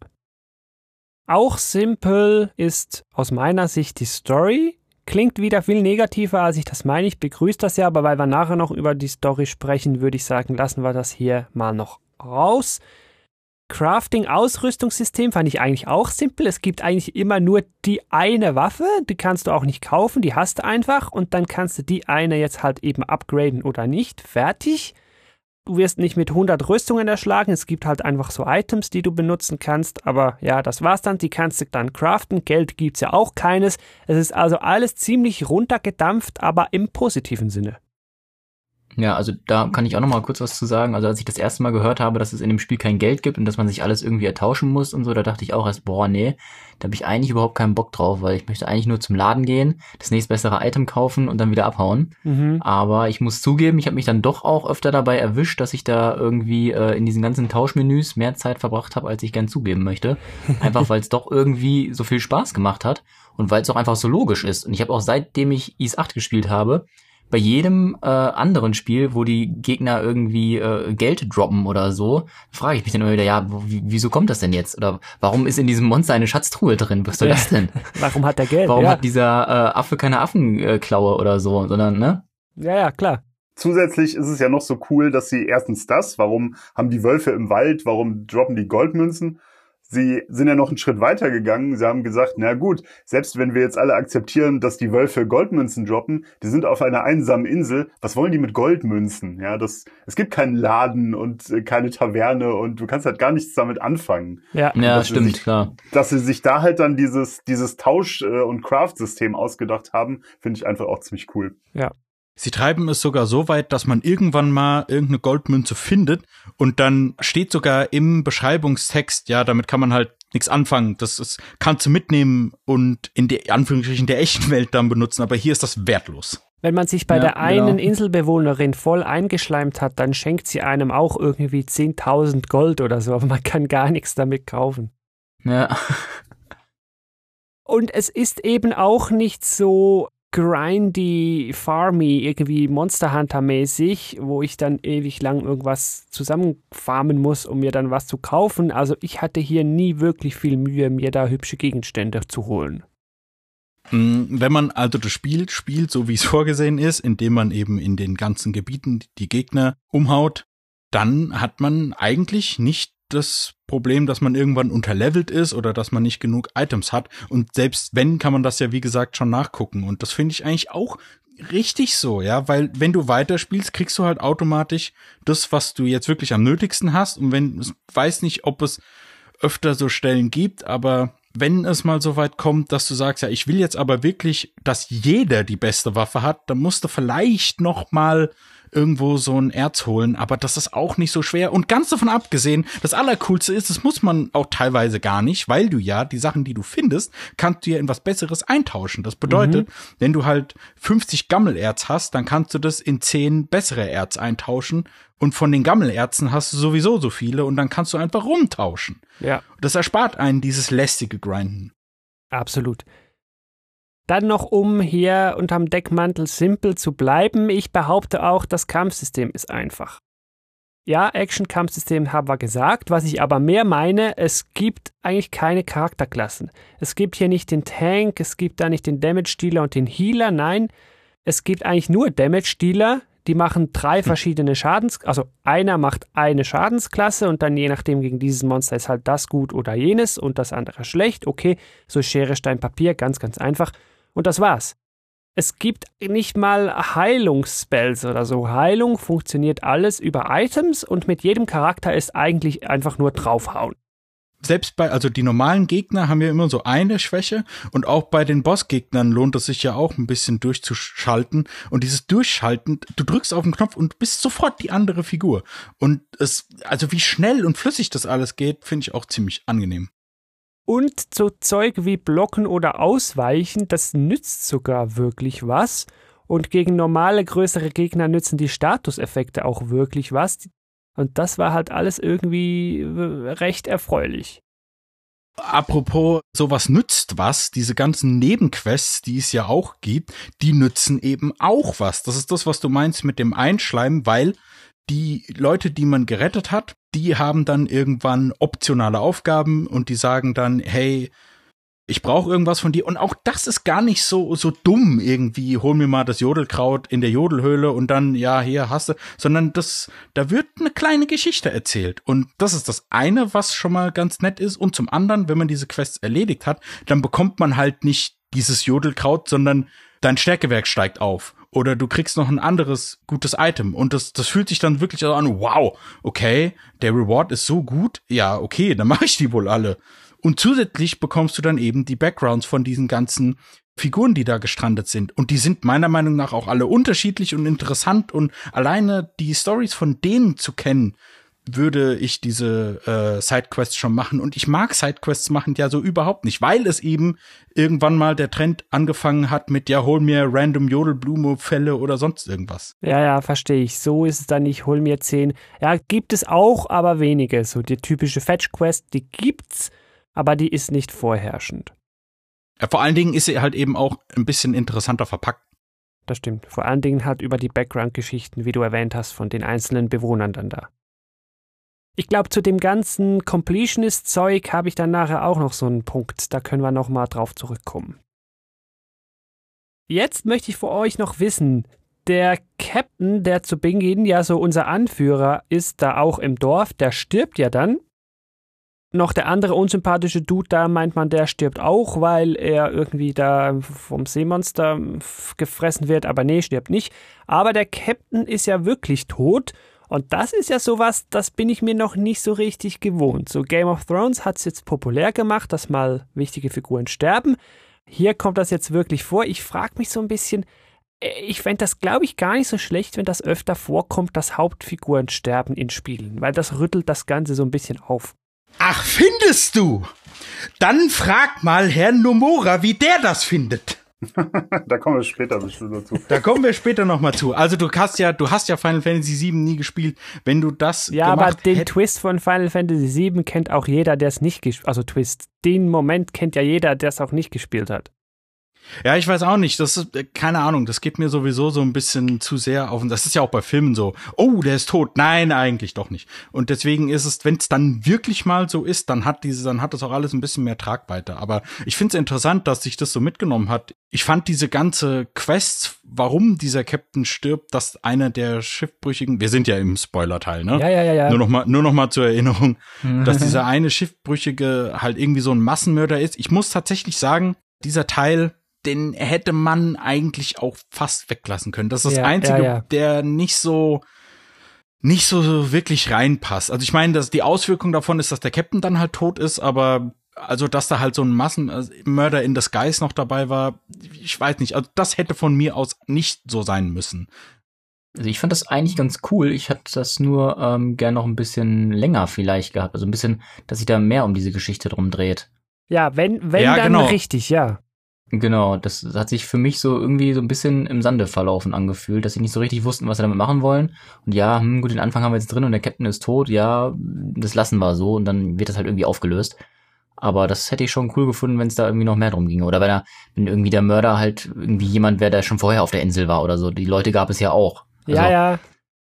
Auch simpel ist aus meiner Sicht die Story. Klingt wieder viel negativer, als ich das meine. Ich begrüße das ja, aber weil wir nachher noch über die Story sprechen, würde ich sagen, lassen wir das hier mal noch raus. Crafting-Ausrüstungssystem fand ich eigentlich auch simpel. Es gibt eigentlich immer nur die eine Waffe, die kannst du auch nicht kaufen, die hast du einfach und dann kannst du die eine jetzt halt eben upgraden oder nicht. Fertig. Du wirst nicht mit 100 Rüstungen erschlagen, es gibt halt einfach so Items, die du benutzen kannst, aber ja, das war's dann, die kannst du dann craften, Geld gibt's ja auch keines. Es ist also alles ziemlich runtergedampft, aber im positiven Sinne. Ja, also da kann ich auch noch mal kurz was zu sagen. Also als ich das erste Mal gehört habe, dass es in dem Spiel kein Geld gibt und dass man sich alles irgendwie ertauschen muss und so, da dachte ich auch erst, boah, nee, da habe ich eigentlich überhaupt keinen Bock drauf, weil ich möchte eigentlich nur zum Laden gehen, das nächstbessere Item kaufen und dann wieder abhauen. Mhm. Aber ich muss zugeben, ich habe mich dann doch auch öfter dabei erwischt, dass ich da irgendwie äh, in diesen ganzen Tauschmenüs mehr Zeit verbracht habe, als ich gern zugeben möchte. <laughs> Einfach weil es doch irgendwie so viel Spaß gemacht hat und weil es auch einfach so logisch ist. Und ich habe auch seitdem ich Is 8 gespielt habe, bei jedem äh, anderen Spiel, wo die Gegner irgendwie äh, Geld droppen oder so, frage ich mich dann immer wieder, ja, wieso kommt das denn jetzt? Oder warum ist in diesem Monster eine Schatztruhe drin? Was soll das denn? <laughs> Warum hat er Geld? Warum ja. hat dieser äh, Affe keine Affenklaue oder so, sondern, ne? ja, ja, klar. Zusätzlich ist es ja noch so cool, dass sie erstens das, warum haben die Wölfe im Wald, warum droppen die Goldmünzen? Sie sind ja noch einen Schritt weiter gegangen. Sie haben gesagt, na gut, selbst wenn wir jetzt alle akzeptieren, dass die Wölfe Goldmünzen droppen, die sind auf einer einsamen Insel. Was wollen die mit Goldmünzen? Ja, das, es gibt keinen Laden und äh, keine Taverne und du kannst halt gar nichts damit anfangen. Ja. Ja, stimmt, sich- klar. Dass sie sich da halt dann dieses, dieses Tausch- äh, und Craft-System ausgedacht haben, finde ich einfach auch ziemlich cool. Sie treiben es sogar so weit, dass man irgendwann mal irgendeine Goldmünze findet und dann steht sogar im Beschreibungstext, ja, damit kann man halt nichts anfangen. Das ist, kannst du mitnehmen und in der Anführungsstrichen der echten Welt dann benutzen, aber hier ist das wertlos. Wenn man sich bei Ja, der einen genau. Inselbewohnerin voll eingeschleimt hat, dann schenkt sie einem auch irgendwie 10.000 Gold oder so, aber man kann gar nichts damit kaufen. Ja. Und es ist eben auch nicht so grindy, farmy, irgendwie Monster Hunter mäßig, wo ich dann ewig lang irgendwas zusammenfarmen muss, um mir dann was zu kaufen. Also ich hatte hier nie wirklich viel Mühe, mir da hübsche Gegenstände zu holen. Mm, Wenn man also das Spiel spielt, so wie es <laughs> vorgesehen ist, indem man eben in den ganzen Gebieten die Gegner umhaut, dann hat man eigentlich nicht das Problem, dass man irgendwann unterlevelt ist oder dass man nicht genug Items hat. Und selbst wenn, kann man das ja, wie gesagt, schon nachgucken. Und das finde ich eigentlich auch richtig so, ja, weil wenn du weiterspielst, kriegst du halt automatisch das, was du jetzt wirklich am nötigsten hast. Und wenn, ich weiß nicht, ob es öfter so Stellen gibt, aber wenn es mal so weit kommt, dass du sagst, ja, ich will jetzt aber wirklich, dass jeder die beste Waffe hat, dann musst du vielleicht noch mal irgendwo so ein Erz holen, aber das ist auch nicht so schwer. Und ganz davon abgesehen, das Allercoolste ist, das muss man auch teilweise gar nicht, weil du ja die Sachen, die du findest, kannst du ja in was Besseres eintauschen. Das bedeutet, wenn du halt 50 Gammelerz hast, dann kannst du das in 10 bessere Erz eintauschen. Und von den Gammelerzen hast du sowieso so viele und dann kannst du einfach rumtauschen. Ja, Das erspart einen dieses lästige Grinden. absolut. Dann noch, um hier unterm Deckmantel simpel zu bleiben, ich behaupte auch, das Kampfsystem ist einfach. Ja, Action-Kampfsystem haben wir gesagt. Was ich aber mehr meine, es gibt eigentlich keine Charakterklassen. Es gibt hier nicht den Tank, es gibt da nicht den Damage-Dealer und den Healer. Nein, es gibt eigentlich nur Damage-Dealer. Die machen drei verschiedene Schadens... Also einer macht eine Schadensklasse und dann je nachdem gegen dieses Monster ist halt das gut oder jenes und das andere schlecht. Okay, so Schere, Stein, Papier, ganz, ganz einfach. Und das war's. Es gibt nicht mal Heilungsspells oder so. Heilung funktioniert alles über Items und mit jedem Charakter ist eigentlich einfach nur draufhauen. Selbst bei, also die normalen Gegner haben ja immer so eine Schwäche und auch bei den Bossgegnern lohnt es sich ja auch ein bisschen durchzuschalten. Und dieses Durchschalten, du drückst auf den Knopf und bist sofort die andere Figur. Und es, also wie schnell und flüssig das alles geht, finde ich auch ziemlich angenehm. Und so Zeug wie Blocken oder Ausweichen, das nützt sogar wirklich was. Und gegen normale größere Gegner nützen die Statuseffekte auch wirklich was. Und das war halt alles irgendwie äh, recht erfreulich. Apropos, sowas nützt was. Diese ganzen Nebenquests, die es ja auch gibt, die nützen eben auch was. Das ist das, was du meinst mit dem Einschleimen, weil die Leute, die man gerettet hat, die haben dann irgendwann optionale Aufgaben und die sagen dann, hey, ich brauche irgendwas von dir. Und auch das ist gar nicht so, so dumm irgendwie. Hol mir mal das Jodelkraut in der Jodelhöhle und dann, ja, hier hast du, sondern das, da wird eine kleine Geschichte erzählt. Und das ist das eine, was schon mal ganz nett ist. Und zum anderen, wenn man diese Quests erledigt hat, dann bekommt man halt nicht dieses Jodelkraut, sondern dein Stärkewerk steigt auf. Oder du kriegst noch ein anderes gutes Item. Und das, das fühlt sich dann wirklich an, wow, okay, der Reward ist so gut. Ja, okay, dann <laughs> mache ich die wohl alle. Und zusätzlich bekommst du dann eben die Backgrounds von diesen ganzen Figuren, die da gestrandet sind. Und die sind meiner Meinung nach auch alle unterschiedlich und interessant. Und alleine die Stories von denen zu kennen, würde ich diese äh, Sidequests schon machen. Und ich mag Sidequests machen ja so überhaupt nicht, weil es eben irgendwann mal der Trend angefangen hat mit, ja, hol mir random Jodelblume-Fälle oder sonst irgendwas. Ja, ja, verstehe ich. So ist es dann nicht, hol mir zehn. Ja, gibt es auch, aber wenige. So die typische Fetch-Quest, die gibt's, aber die ist nicht vorherrschend. Ja, vor allen Dingen ist sie halt eben auch ein bisschen interessanter verpackt. Das stimmt. Vor allen Dingen halt über die Background-Geschichten, wie du erwähnt hast, von den einzelnen Bewohnern dann da. Ich glaube, zu dem ganzen Completionist-Zeug habe ich dann nachher auch noch so einen Punkt. Da können wir nochmal drauf zurückkommen. Jetzt möchte ich für euch noch wissen, der Captain, der zu Beginn ja so unser Anführer ist, da auch im Dorf, der stirbt ja dann. Noch der andere unsympathische Dude da meint man, der stirbt auch, weil er irgendwie da vom Seemonster gefressen wird, aber nee, stirbt nicht. Aber der Captain ist ja wirklich tot und das ist ja sowas, das bin ich mir noch nicht so richtig gewohnt. So Game of Thrones hat es jetzt populär gemacht, dass mal wichtige Figuren sterben. Hier kommt das jetzt wirklich vor. Ich frage mich so ein bisschen, äh, ich fände das, glaube ich, gar nicht so schlecht, wenn das öfter vorkommt, dass Hauptfiguren sterben in Spielen, weil das rüttelt das Ganze so ein bisschen auf. Ach, findest du? Dann frag mal Herrn Nomura, wie der das findet. <laughs> da kommen wir später bestimmt dazu. Da kommen wir später nochmal zu. Also du hast ja, du hast ja Final Fantasy VII nie gespielt. Wenn du das Ja, aber den Twist von Final Fantasy VII kennt auch jeder, der es nicht gespielt Also Twist, den Moment kennt ja jeder, der es auch nicht gespielt hat. Ja, ich weiß auch nicht. Das ist, äh, keine Ahnung, das geht mir sowieso so ein bisschen zu sehr auf. Das ist ja auch bei Filmen so. Oh, der ist tot. Nein, eigentlich doch nicht. Und deswegen ist es, wenn es dann wirklich mal so ist, dann hat diese, dann hat das auch alles ein bisschen mehr Tragweite. Aber ich finde es interessant, dass sich das so mitgenommen hat. Ich fand diese ganze Quest, warum dieser Captain stirbt, dass einer der Schiffbrüchigen, wir sind ja im Spoiler-Teil, ne? Ja, ja, ja, ja. Nur noch mal, nur noch mal zur Erinnerung, dass dieser eine Schiffbrüchige halt irgendwie so ein Massenmörder ist. Ich muss tatsächlich sagen, dieser Teil den hätte man eigentlich auch fast weglassen können. Das ist das Ja, Einzige, ja, ja. der nicht so nicht so wirklich reinpasst. Also ich meine, dass die Auswirkung davon ist, dass der Captain dann halt tot ist, aber also dass da halt so ein Massenmörder in Disguise noch dabei war, ich weiß nicht. Also das hätte von mir aus nicht so sein müssen. Also ich fand das eigentlich ganz cool. Ich hätte das nur ähm, gern noch ein bisschen länger vielleicht gehabt. Also ein bisschen, dass sich da mehr um diese Geschichte drum dreht. Ja, wenn, wenn Ja, dann genau. richtig, ja. Genau, das hat sich für mich so irgendwie so ein bisschen im Sande verlaufen angefühlt, dass sie nicht so richtig wussten, was sie damit machen wollen. Und ja, hm, gut, den Anfang haben wir jetzt drin und der Captain ist tot, ja, das lassen wir so und dann wird das halt irgendwie aufgelöst. Aber das hätte ich schon cool gefunden, wenn es da irgendwie noch mehr drum ginge. Oder wenn er, wenn irgendwie der Mörder halt irgendwie jemand wäre, der schon vorher auf der Insel war oder so. Die Leute gab es ja auch. Also, Ja, ja.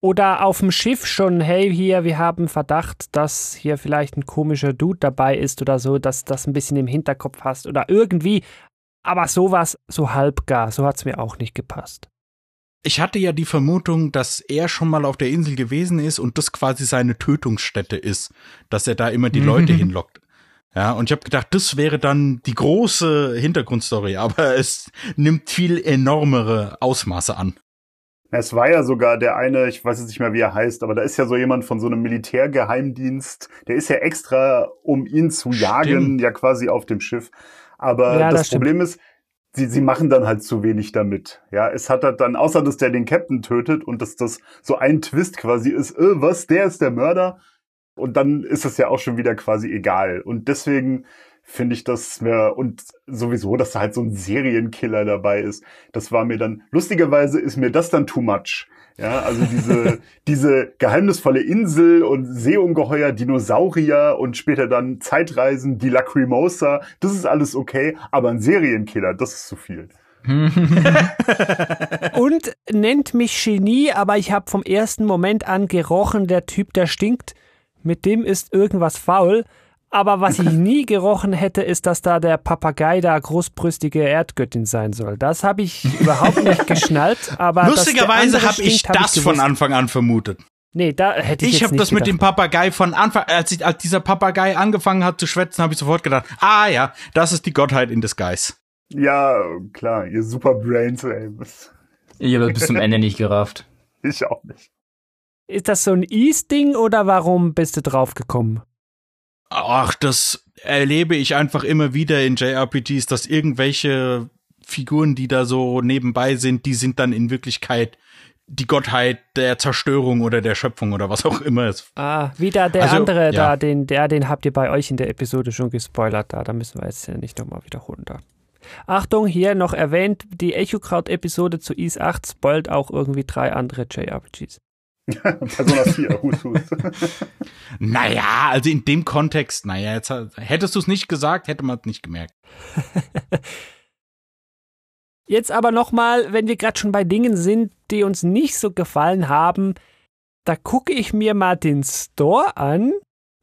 Oder auf dem Schiff schon, hey, hier, wir haben Verdacht, dass hier vielleicht ein komischer Dude dabei ist oder so, dass das ein bisschen im Hinterkopf hast oder irgendwie. Aber sowas, so halbgar, so hat's mir auch nicht gepasst. Ich hatte ja die Vermutung, dass er schon mal auf der Insel gewesen ist und das quasi seine Tötungsstätte ist, dass er da immer die Leute hinlockt. Ja, und ich habe gedacht, das wäre dann die große Hintergrundstory, aber <laughs> es nimmt viel enormere Ausmaße an. Es war ja sogar der eine, ich weiß jetzt nicht mehr, wie er heißt, aber da ist ja so jemand von so einem Militärgeheimdienst, der ist ja extra, um ihn zu jagen, Stimmt. ja quasi auf dem Schiff. Aber Ja, das, das. Problem ist, sie, sie machen dann halt zu wenig damit. Ja, es hat halt dann, außer dass der den Captain tötet und dass das so ein Twist quasi ist, äh, was, der ist der Mörder. Und dann ist es ja auch schon wieder quasi egal. Und deswegen finde ich das mir, und sowieso, dass da halt so ein Serienkiller dabei ist, das war mir dann, lustigerweise ist mir das dann too much. Ja, also diese, <laughs> diese geheimnisvolle Insel und Seeungeheuer, Dinosaurier und später dann Zeitreisen, die Lacrimosa, das ist alles okay, aber ein Serienkiller, das ist zu viel. <laughs> Und nennt mich Genie, aber ich habe vom ersten Moment an gerochen, der Typ, der stinkt, mit dem ist irgendwas faul. Aber was ich nie gerochen hätte, ist, dass da der Papagei da großbrüstige Erdgöttin sein soll. Das habe ich <laughs> überhaupt nicht geschnallt. Aber Lustigerweise habe ich hab das von gewusst. Anfang an vermutet. Nee, da hätte ich, Ich jetzt habe nicht das mit dem gedacht. Papagei von Anfang, als, ich, als dieser Papagei angefangen hat zu schwätzen, habe ich sofort gedacht, ah ja, das ist die Gottheit in Disguise. Ja, klar, ihr super Brains, ey. Ich habe das bis zum Ende nicht gerafft. <laughs> Ich auch nicht. Ist das so ein Ease-Ding oder warum bist du drauf gekommen? Ach, das erlebe ich einfach immer wieder in JRPGs, dass irgendwelche Figuren, die da so nebenbei sind, die sind dann in Wirklichkeit die Gottheit der Zerstörung oder der Schöpfung oder was auch immer es. Ah, wieder der Also, andere ja. da, den, der, den habt ihr bei euch in der Episode schon gespoilert da. Da müssen wir jetzt ja nicht nochmal wiederholen da. Achtung, hier noch erwähnt, die Echokraut-Episode zu Is 8 spoilt auch irgendwie drei andere JRPGs. <laughs> Persona 4, Hut, Hut. <laughs> Naja, also in dem Kontext, naja, jetzt hättest du es nicht gesagt, hätte man es nicht gemerkt. <laughs> Jetzt aber nochmal, wenn wir gerade schon bei Dingen sind, die uns nicht so gefallen haben, da gucke ich mir mal den Store an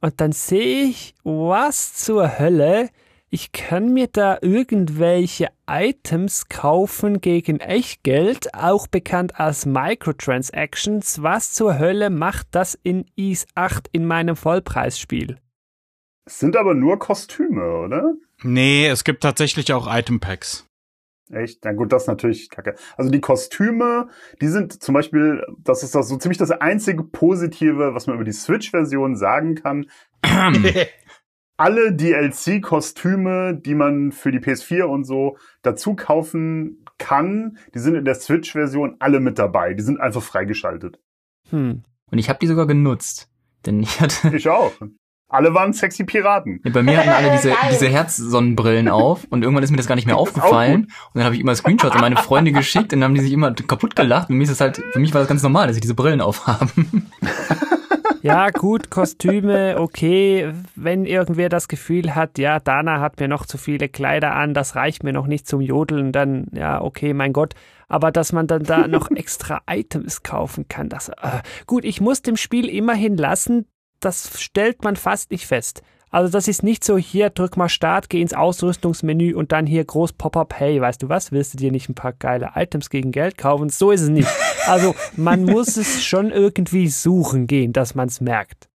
und dann sehe ich, was zur Hölle. Ich kann mir da irgendwelche Items kaufen gegen Echtgeld, auch bekannt als Microtransactions. Was zur Hölle macht das in Is 8 in meinem Vollpreisspiel? Es sind aber nur Kostüme, oder? Nee, es gibt tatsächlich auch Item Packs. Echt? Na gut, das ist natürlich kacke. Also die Kostüme, die sind zum Beispiel, das ist das so ziemlich das einzige Positive, was man über die Switch-Version sagen kann. <clears throat> Alle DLC-Kostüme, die man für die PS4 und so dazu kaufen kann, die sind in der Switch-Version alle mit dabei. Die sind einfach freigeschaltet. Hm. Und ich habe die sogar genutzt. Denn ich hatte, <laughs> Ich auch. Alle waren sexy Piraten. Ja, bei mir hatten alle diese, <laughs> diese Herzsonnenbrillen auf und irgendwann ist mir das gar nicht mehr Das aufgefallen. Und dann habe ich immer Screenshots an meine Freunde geschickt und dann haben die sich immer kaputt gelacht. Und mir ist es halt, für mich war das ganz normal, dass sie diese Brillen aufhaben. <laughs> Ja, gut, Kostüme, okay. Wenn irgendwer das Gefühl hat, ja, Dana hat mir noch zu viele Kleider an, das reicht mir noch nicht zum Jodeln, dann, ja, okay, mein Gott. Aber dass man dann da noch <laughs> extra Items kaufen kann, das, äh, gut, ich muss dem Spiel immerhin lassen, das stellt man fast nicht fest. Also das ist nicht so, hier drück mal Start, geh ins Ausrüstungsmenü und dann hier groß Pop-up, hey, weißt du was, willst du dir nicht ein paar geile Items gegen Geld kaufen? So ist es nicht. <laughs> Also man muss es schon irgendwie suchen gehen, dass man es merkt.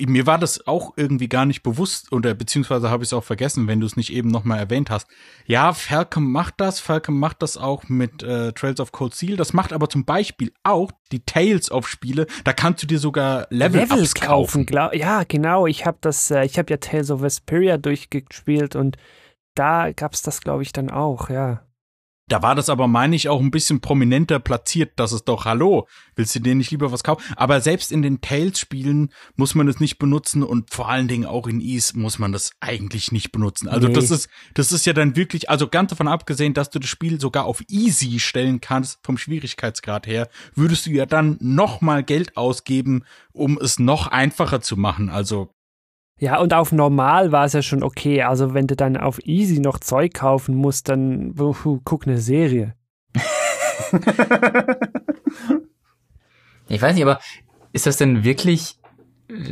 Mir war das auch irgendwie gar nicht bewusst oder beziehungsweise habe ich es auch vergessen, wenn du es nicht eben nochmal erwähnt hast. Ja, Falcom macht das, Falcom macht das auch mit äh, Trails of Cold Steel. Das macht aber zum Beispiel auch die Tales of Spiele. Da kannst du dir sogar Level-Ups kaufen. Glaub, ja, genau. Ich habe das, äh, ich habe ja Tales of Vesperia durchgespielt und da gab's das, glaube ich, dann auch, ja. Da war das aber, meine ich, auch ein bisschen prominenter platziert, dass es doch, hallo, willst du dir nicht lieber was kaufen? Aber selbst in den Tales-Spielen muss man es nicht benutzen und vor allen Dingen auch in Ease muss man das eigentlich nicht benutzen. Also Nee. das ist, das ist ja dann wirklich, also ganz davon abgesehen, dass du das Spiel sogar auf Easy stellen kannst, vom Schwierigkeitsgrad her, würdest du ja dann noch mal Geld ausgeben, um es noch einfacher zu machen. Also Ja, und auf normal war es ja schon okay. Also wenn du dann auf easy noch Zeug kaufen musst, dann wuhu, guck eine Serie. <laughs> Ich weiß nicht, aber ist das denn wirklich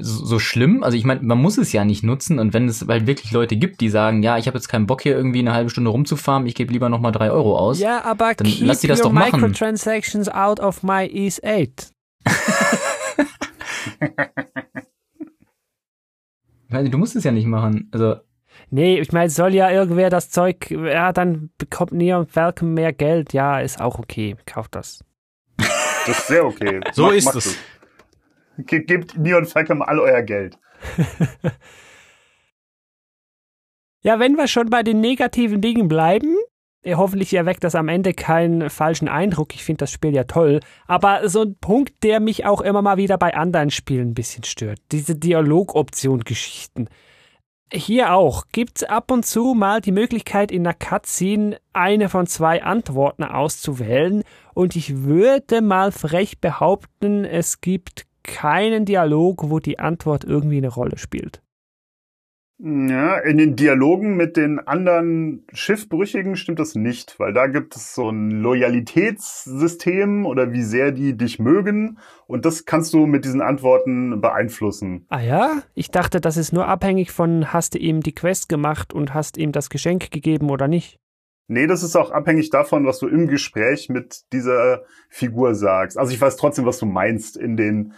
so schlimm? Also ich meine, man muss es ja nicht nutzen und wenn es halt wirklich Leute gibt, die sagen, ja, ich habe jetzt keinen Bock hier irgendwie eine halbe Stunde rumzufahren, ich gebe lieber nochmal drei Euro aus. Ja, aber Dann keep lass die das your doch machen. microtransactions out of my Ease 8. <laughs> <laughs> Ich du musst es ja nicht machen. Also Nee, ich meine, soll ja irgendwer das Zeug, ja, dann bekommt Neon Falcon mehr Geld. Ja, ist auch okay. Kauft das. Das ist sehr okay. <laughs> So Macht- ist es. Ge gebt Neon Falcon all euer Geld. <laughs> Ja, wenn wir schon bei den negativen Dingen bleiben, hoffentlich erweckt das am Ende keinen falschen Eindruck. Ich finde das Spiel ja toll. Aber so ein Punkt, der mich auch immer mal wieder bei anderen Spielen ein bisschen stört. Diese Dialogoption-Geschichten. Hier auch gibt's ab und zu mal die Möglichkeit, in einer Cutscene eine von zwei Antworten auszuwählen. Und ich würde mal frech behaupten, es gibt keinen Dialog, wo die Antwort irgendwie eine Rolle spielt. Ja, in den Dialogen mit den anderen Schiffbrüchigen stimmt das nicht, weil da gibt es so ein Loyalitätssystem oder wie sehr die dich mögen und das kannst du mit diesen Antworten beeinflussen. Ah ja? Ich dachte, das ist nur abhängig von, hast du ihm die Quest gemacht und hast ihm das Geschenk gegeben oder nicht? Nee, das ist auch abhängig davon, was du im Gespräch mit dieser Figur sagst. Also ich weiß trotzdem, was du meinst. In den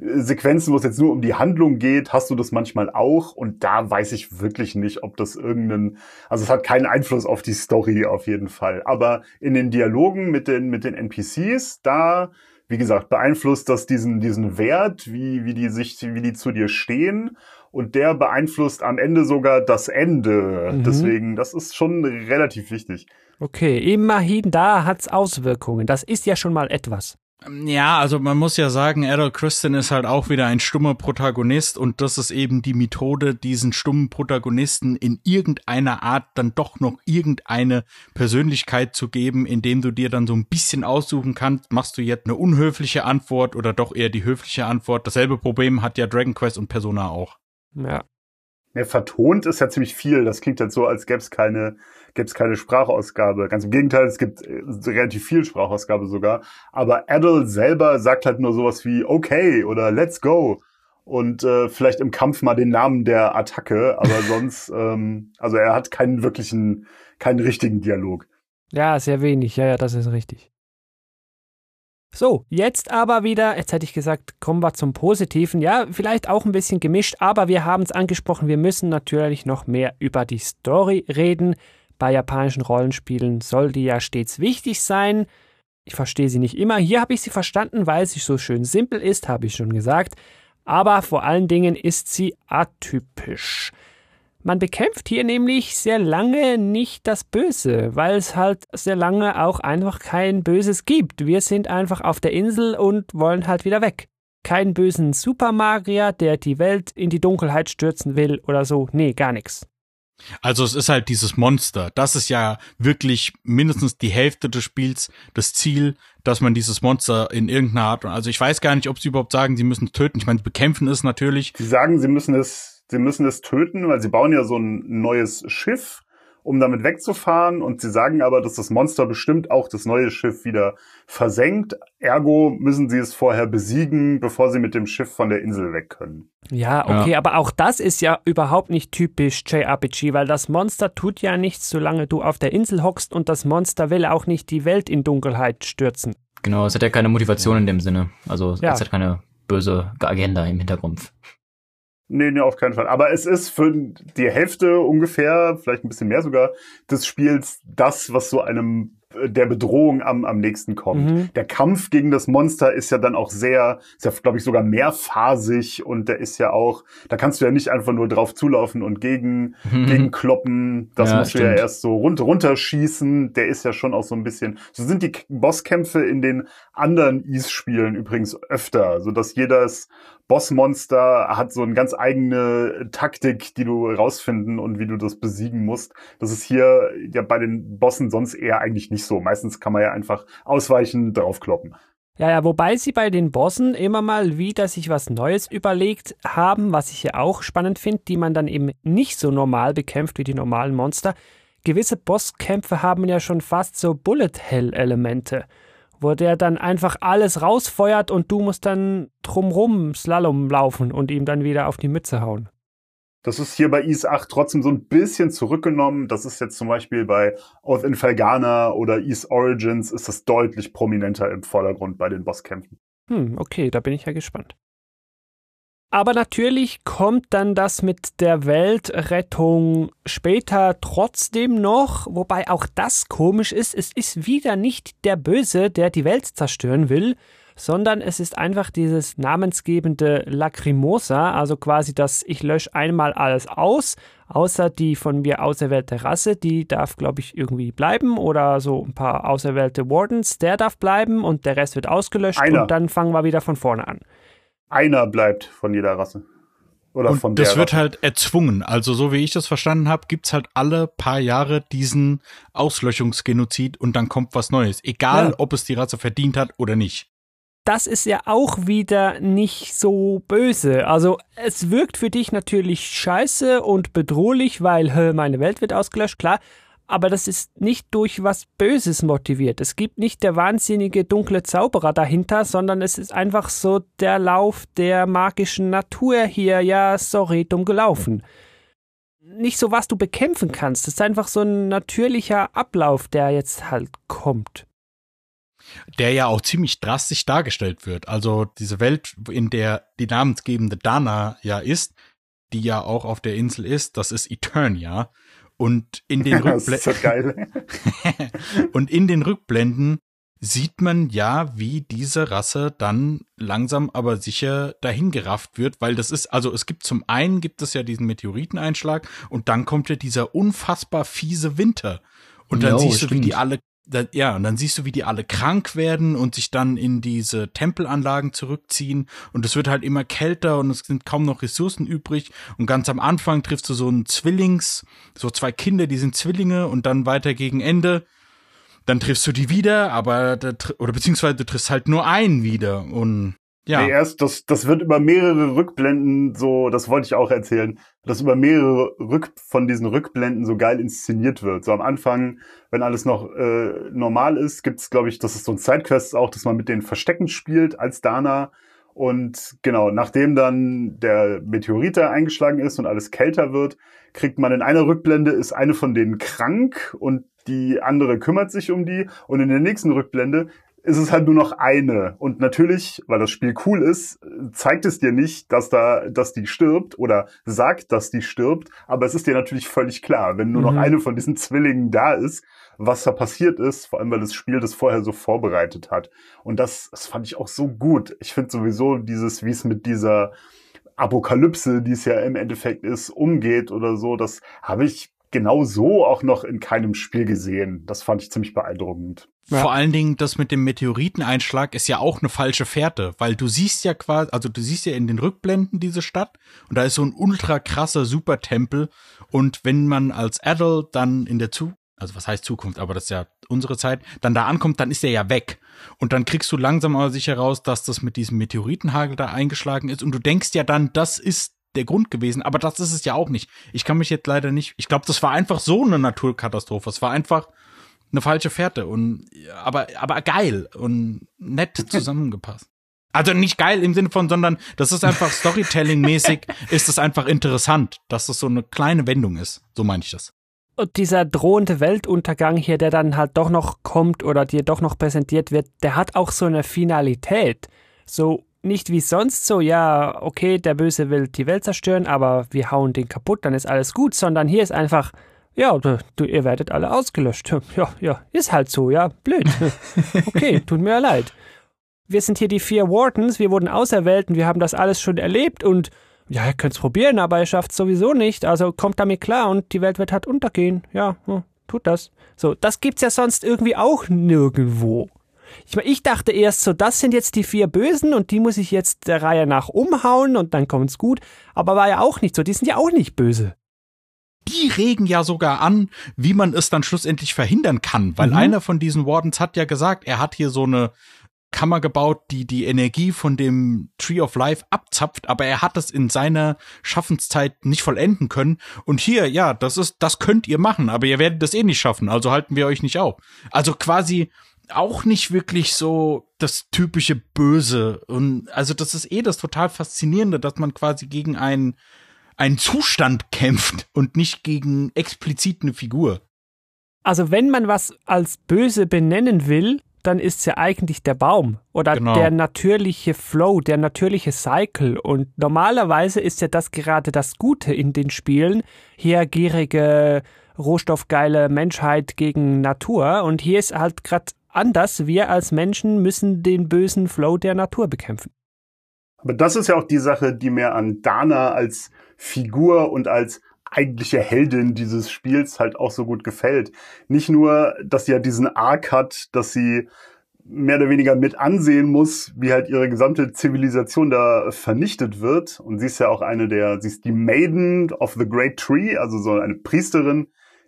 Sequenzen, wo es jetzt nur um die Handlung geht, hast du das manchmal auch. Und da weiß ich wirklich nicht, ob das irgendeinen, also es hat keinen Einfluss auf die Story auf jeden Fall. Aber in den Dialogen mit den, mit den NPCs, da, wie gesagt, beeinflusst das diesen, diesen Wert, wie, wie die sich, wie die zu dir stehen. und der beeinflusst am Ende sogar das Ende. Mhm. Deswegen, das ist schon relativ wichtig. Okay, immerhin da hat's Auswirkungen. Das ist ja schon mal etwas. Ja, also man muss ja sagen, Errol Christian ist halt auch wieder ein stummer Protagonist und das ist eben die Methode, diesen stummen Protagonisten in irgendeiner Art dann doch noch irgendeine Persönlichkeit zu geben, indem du dir dann so ein bisschen aussuchen kannst, machst du jetzt eine unhöfliche Antwort oder doch eher die höfliche Antwort. Dasselbe Problem hat ja Dragon Quest und Persona auch. Ja. Ja, vertont ist ja ziemlich viel. Das klingt jetzt so, als gäbe es keine, gäbe es keine Sprachausgabe. Ganz im Gegenteil, es gibt äh, relativ viel Sprachausgabe sogar. Aber Adel selber sagt halt nur sowas wie okay oder let's go. Und äh, vielleicht im Kampf mal den Namen der Attacke, aber <laughs> sonst, ähm, also er hat keinen wirklichen, keinen richtigen Dialog. Ja, sehr wenig. Ja, ja, das ist richtig. So, jetzt aber wieder, jetzt hätte ich gesagt, kommen wir zum Positiven. Ja, vielleicht auch ein bisschen gemischt, aber wir haben es angesprochen, wir müssen natürlich noch mehr über die Story reden. Bei japanischen Rollenspielen soll die ja stets wichtig sein. Ich verstehe sie nicht immer. Hier habe ich sie verstanden, weil sie so schön simpel ist, habe ich schon gesagt. Aber vor allen Dingen ist sie atypisch. Man bekämpft hier nämlich sehr lange nicht das Böse, weil es halt sehr lange auch einfach kein Böses gibt. Wir sind einfach auf der Insel und wollen halt wieder weg. Kein bösen Supermagier, der die Welt in die Dunkelheit stürzen will oder so. Nee, gar nichts. Also es ist halt dieses Monster. Das ist ja wirklich mindestens die Hälfte des Spiels das Ziel, dass man dieses Monster in irgendeiner Art, also ich weiß gar nicht, ob sie überhaupt sagen, sie müssen es töten. Ich meine, bekämpfen ist natürlich. Sie sagen, sie müssen es, sie müssen es töten, weil sie bauen ja so ein neues Schiff, um damit wegzufahren. Und sie sagen aber, dass das Monster bestimmt auch das neue Schiff wieder versenkt. Ergo müssen sie es vorher besiegen, bevor sie mit dem Schiff von der Insel weg können. Ja, okay, ja. aber auch das ist ja überhaupt nicht typisch JRPG, weil das Monster tut ja nichts, solange du auf der Insel hockst und das Monster will auch nicht die Welt in Dunkelheit stürzen. Genau, es hat ja keine Motivation in dem Sinne. Also ja. es hat keine böse Agenda im Hintergrund. Nee, nee, auf keinen Fall. Aber es ist für die Hälfte ungefähr, vielleicht ein bisschen mehr sogar, des Spiels das, was so einem der Bedrohung am, am nächsten kommt. Mhm. Der Kampf gegen das Monster ist ja dann auch sehr, ist ja, glaube ich, sogar mehrphasig und der ist ja auch, da kannst du ja nicht einfach nur drauf zulaufen und gegen, mhm. gegen kloppen. Das ja, musst stimmt. du ja erst so rund, runterschießen. Der ist ja schon auch so ein bisschen, so sind die Bosskämpfe in den anderen Ease-Spielen übrigens öfter, so dass jedes Bossmonster hat so eine ganz eigene Taktik, die du rausfinden und wie du das besiegen musst. Das ist hier ja bei den Bossen sonst eher eigentlich nicht so. Meistens kann man ja einfach ausweichen, draufkloppen. Ja, ja, wobei sie bei den Bossen immer mal wieder sich was Neues überlegt haben, was ich ja auch spannend finde, die man dann eben nicht so normal bekämpft wie die normalen Monster. Gewisse Bosskämpfe haben ja schon fast so Bullet-Hell-Elemente wo der dann einfach alles rausfeuert und du musst dann drumrum Slalom laufen und ihm dann wieder auf die Mütze hauen. Das ist hier bei Ease 8 trotzdem so ein bisschen zurückgenommen. Das ist jetzt zum Beispiel bei Oath in Felgana oder Ease Origins ist das deutlich prominenter im Vordergrund bei den Bosskämpfen. Hm, okay, da bin ich ja gespannt. Aber natürlich kommt dann das mit der Weltrettung später trotzdem noch, wobei auch das komisch ist. Es ist wieder nicht der Böse, der die Welt zerstören will, sondern es ist einfach dieses namensgebende Lacrimosa, also quasi das Ich lösche einmal alles aus, außer die von mir auserwählte Rasse, die darf, glaube ich, irgendwie bleiben oder so ein paar auserwählte Wardens, der darf bleiben und der Rest wird ausgelöscht Einer. und dann fangen wir wieder von vorne an einer bleibt von jeder Rasse. Oder und von der das wird Rasse. halt erzwungen. Also so wie ich das verstanden habe, gibt's halt alle paar Jahre diesen Auslöschungsgenozid und dann kommt was Neues. Egal, ja. ob es die Rasse verdient hat oder nicht. Das ist ja auch wieder nicht so böse. Also es wirkt für dich natürlich scheiße und bedrohlich, weil hä, meine Welt wird ausgelöscht, klar aber das ist nicht durch was Böses motiviert. Es gibt nicht der wahnsinnige dunkle Zauberer dahinter, sondern es ist einfach so der Lauf der magischen Natur hier. Ja, sorry, dumm gelaufen. Nicht so, was du bekämpfen kannst. Es ist einfach so ein natürlicher Ablauf, der jetzt halt kommt. Der ja auch ziemlich drastisch dargestellt wird. Also diese Welt, in der die namensgebende Dana ja ist, die ja auch auf der Insel ist, das ist Eternia. Und in den <laughs> Rückblenden. so <laughs> und in den Rückblenden sieht man ja, wie diese Rasse dann langsam aber sicher dahingerafft wird, weil das ist, also es gibt zum einen gibt es ja diesen Meteoriteneinschlag und dann kommt ja dieser unfassbar fiese Winter. Und dann Jo, siehst du, wie stimmt. die alle, da, ja, und dann siehst du, wie die alle krank werden und sich dann in diese Tempelanlagen zurückziehen. Und es wird halt immer kälter und es sind kaum noch Ressourcen übrig. Und ganz am Anfang triffst du so einen Zwillings, so zwei Kinder, die sind Zwillinge und dann weiter gegen Ende. Dann triffst du die wieder, aber oder beziehungsweise du triffst halt nur einen wieder. Und ja. Nee, erst, das, das wird über mehrere Rückblenden so, das wollte ich auch erzählen, dass über mehrere Rück, von diesen Rückblenden so geil inszeniert wird. So am Anfang, wenn alles noch äh, normal ist, gibt's, glaube ich, das ist so ein Sidequest auch, dass man mit den Verstecken spielt als Dana. Und genau, nachdem dann der Meteorit da eingeschlagen ist und alles kälter wird, kriegt man in einer Rückblende, ist eine von denen krank und die andere kümmert sich um die. Und in der nächsten Rückblende ist es halt nur noch eine. Und natürlich, weil das Spiel cool ist, zeigt es dir nicht, dass da, dass die stirbt oder sagt, dass die stirbt. Aber es ist dir natürlich völlig klar, wenn nur Mhm. noch eine von diesen Zwillingen da ist, was da passiert ist, vor allem weil das Spiel das vorher so vorbereitet hat. Und das, das fand ich auch so gut. Ich finde sowieso dieses, wie es mit dieser Apokalypse, die es ja im Endeffekt ist, umgeht oder so, das habe ich genau so auch noch in keinem Spiel gesehen. Das fand ich ziemlich beeindruckend. Ja. Vor allen Dingen das mit dem Meteoriteneinschlag ist ja auch eine falsche Fährte, weil du siehst ja quasi, also du siehst ja in den Rückblenden diese Stadt und da ist so ein ultra krasser Supertempel und wenn man als Adult dann in der Zu also was heißt Zukunft, aber das ist ja unsere Zeit, dann da ankommt, dann ist er ja weg. Und dann kriegst du langsam aber sicher raus, dass das mit diesem Meteoritenhagel da eingeschlagen ist und du denkst ja dann, das ist der Grund gewesen, aber das ist es ja auch nicht. Ich kann mich jetzt leider nicht, ich glaube, das war einfach so eine Naturkatastrophe. Es war einfach eine falsche Fährte und aber aber geil und nett <laughs> zusammengepasst. Also nicht geil im Sinne von, sondern das ist einfach Storytelling-mäßig, <laughs> ist es einfach interessant, dass es so eine kleine Wendung ist. So meine ich das. Und dieser drohende Weltuntergang hier, der dann halt doch noch kommt oder dir doch noch präsentiert wird, der hat auch so eine Finalität. So nicht wie sonst so, ja, okay, der Böse will die Welt zerstören, aber wir hauen den kaputt, dann ist alles gut, sondern hier ist einfach, ja, du, ihr werdet alle ausgelöscht. <laughs> Ja, ja, ist halt so, ja, blöd. <laughs> Okay, tut mir leid. Wir sind hier die vier Wardens, wir wurden auserwählt und wir haben das alles schon erlebt und ja, ihr könnt's probieren, aber ihr schafft's sowieso nicht. Also kommt damit klar und die Welt wird halt untergehen. Ja, hm, tut das. So, das gibt's ja sonst irgendwie auch nirgendwo. Ich, ich dachte erst so, das sind jetzt die vier Bösen und die muss ich jetzt der Reihe nach umhauen und dann kommt's gut. Aber war ja auch nicht so. Die sind ja auch nicht böse. Die regen ja sogar an, wie man es dann schlussendlich verhindern kann, weil Mhm. einer von diesen Wardens hat ja gesagt, er hat hier so eine Kammer gebaut, die die Energie von dem Tree of Life abzapft, aber er hat es in seiner Schaffenszeit nicht vollenden können. Und hier, ja, das ist, das könnt ihr machen, aber ihr werdet das eh nicht schaffen, also halten wir euch nicht auf. Also quasi auch nicht wirklich so das typische Böse. Und also das ist eh das total Faszinierende, dass man quasi gegen einen, einen Zustand kämpft und nicht gegen explizit eine Figur. Also wenn man was als böse benennen will, dann ist es ja eigentlich der Baum oder Genau. der natürliche Flow, der natürliche Cycle. Und normalerweise ist ja das gerade das Gute in den Spielen. Hier gierige, rohstoffgeile Menschheit gegen Natur. Und hier ist halt gerade anders. Wir als Menschen müssen den bösen Flow der Natur bekämpfen. Aber das ist ja auch die Sache, die mir an Dana als Figur und als eigentliche Heldin dieses Spiels halt auch so gut gefällt. Nicht nur, dass sie ja diesen Arc hat, dass sie mehr oder weniger mit ansehen muss, wie halt ihre gesamte Zivilisation da vernichtet wird. Und sie ist ja auch eine der, sie ist die Maiden of the Great Tree, also so eine Priesterin,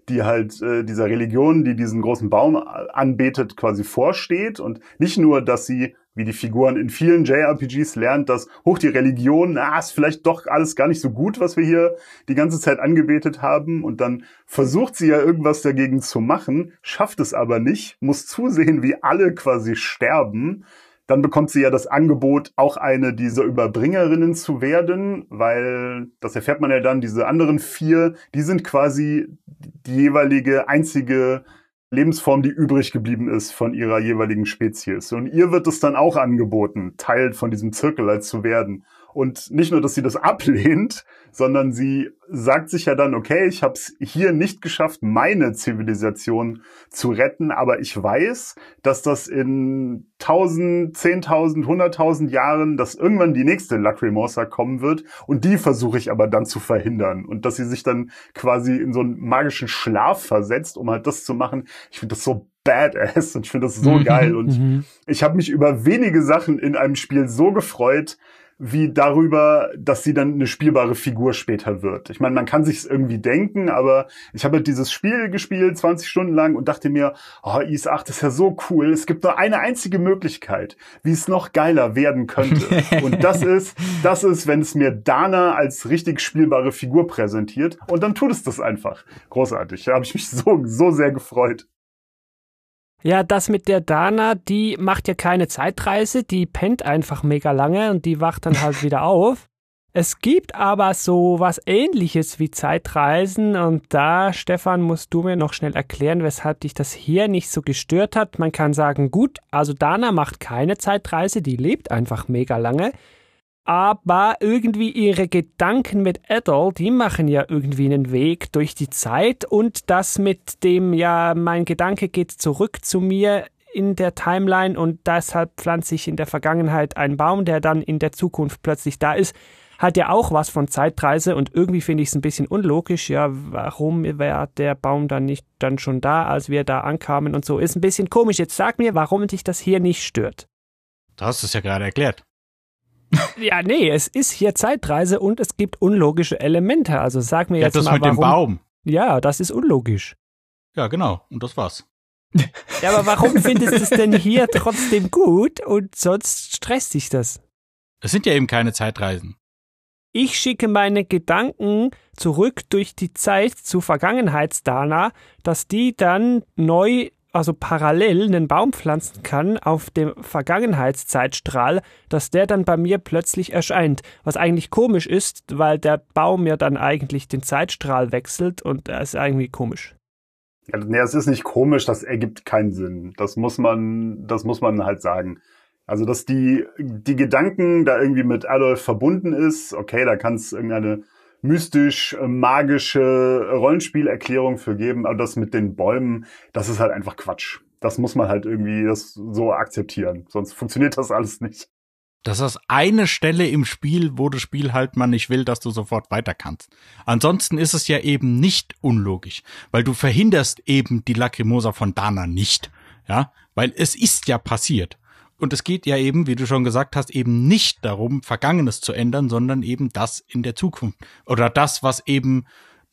die halt äh, dieser Religion, die diesen großen Baum anbetet, quasi vorsteht. Und nicht nur, dass sie, wie die Figuren in vielen JRPGs lernt, dass hoch die Religion, na, ist vielleicht doch alles gar nicht so gut, was wir hier die ganze Zeit angebetet haben. Und dann versucht sie ja irgendwas dagegen zu machen, schafft es aber nicht, muss zusehen, wie alle quasi sterben. Dann bekommt sie ja das Angebot, auch eine dieser Überbringerinnen zu werden, weil, das erfährt man ja dann, diese anderen vier, die sind quasi die jeweilige einzige Lebensform, die übrig geblieben ist von ihrer jeweiligen Spezies. Und ihr wird es dann auch angeboten, Teil von diesem Zirkel als zu werden. Und nicht nur, dass sie das <laughs> ablehnt, sondern sie sagt sich ja dann, okay, ich habe es hier nicht geschafft, meine Zivilisation zu retten, aber ich weiß, dass das in tausend, zehntausend, hunderttausend Jahren, dass irgendwann die nächste Lacrimosa kommen wird und die versuche ich aber dann zu verhindern und dass sie sich dann quasi in so einen magischen Schlaf versetzt, um halt das zu machen. Ich finde das so badass und ich finde das so Mhm, geil und mhm. ich habe mich über wenige Sachen in einem Spiel so gefreut, wie darüber, dass sie dann eine spielbare Figur später wird. Ich meine, man kann sich's irgendwie denken, aber ich habe halt dieses Spiel gespielt, 20 Stunden lang und dachte mir, oh, Is 8 ist ja so cool. Es gibt nur eine einzige Möglichkeit, wie es noch geiler werden könnte. <laughs> und das ist, das ist, wenn es mir Dana als richtig spielbare Figur präsentiert und dann tut es das einfach. Großartig. Da habe ich mich so, so sehr gefreut. Ja, das mit der Dana, die macht ja keine Zeitreise, die pennt einfach mega lange und die wacht dann halt wieder <laughs> auf. Es gibt aber so was ähnliches wie Zeitreisen und da, Stefan, musst du mir noch schnell erklären, weshalb dich das hier nicht so gestört hat. Man kann sagen, gut, also Dana macht keine Zeitreise, die lebt einfach mega lange. Aber irgendwie ihre Gedanken mit Adol, die machen ja irgendwie einen Weg durch die Zeit und das mit dem, ja, mein Gedanke geht zurück zu mir in der Timeline und deshalb pflanze ich in der Vergangenheit einen Baum, der dann in der Zukunft plötzlich da ist, hat ja auch was von Zeitreise und irgendwie finde ich es ein bisschen unlogisch, ja, warum wäre der Baum dann nicht dann schon da, als wir da ankamen und so, ist ein bisschen komisch. Jetzt sag mir, warum dich das hier nicht stört. Du hast es ja gerade erklärt. <laughs> Ja, nee, es ist hier Zeitreise und es gibt unlogische Elemente. Also sag mir Ja, jetzt das mal, mit warum. dem Baum. Ja, das ist unlogisch. Ja, genau. Und das war's. Ja, aber warum <laughs> findest du es denn hier trotzdem gut und sonst stresst dich das? Es sind ja eben keine Zeitreisen. Ich schicke meine Gedanken zurück durch die Zeit zu Vergangenheitsdana, dass die dann neu, also parallel einen Baum pflanzen kann auf dem Vergangenheitszeitstrahl, dass der dann bei mir plötzlich erscheint. Was eigentlich komisch ist, weil der Baum ja dann eigentlich den Zeitstrahl wechselt und das ist irgendwie komisch. Ja, nee, es ist nicht komisch, das ergibt keinen Sinn. Das muss man, das muss man halt sagen. Also, dass die, die Gedanken da irgendwie mit Adolf verbunden ist, okay, da kann es irgendeine mystisch-magische Rollenspielerklärung für geben, aber das mit den Bäumen, das ist halt einfach Quatsch. Das muss man halt irgendwie das so akzeptieren. Sonst funktioniert das alles nicht. Das ist eine Stelle im Spiel, wo das Spiel halt man nicht will, dass du sofort weiter kannst. Ansonsten ist es ja eben nicht unlogisch, weil du verhinderst eben die Lacrimosa von Dana nicht. Ja, weil es ist ja passiert. Und es geht ja eben, wie du schon gesagt hast, eben nicht darum, Vergangenes zu ändern, sondern eben das in der Zukunft. Oder das, was eben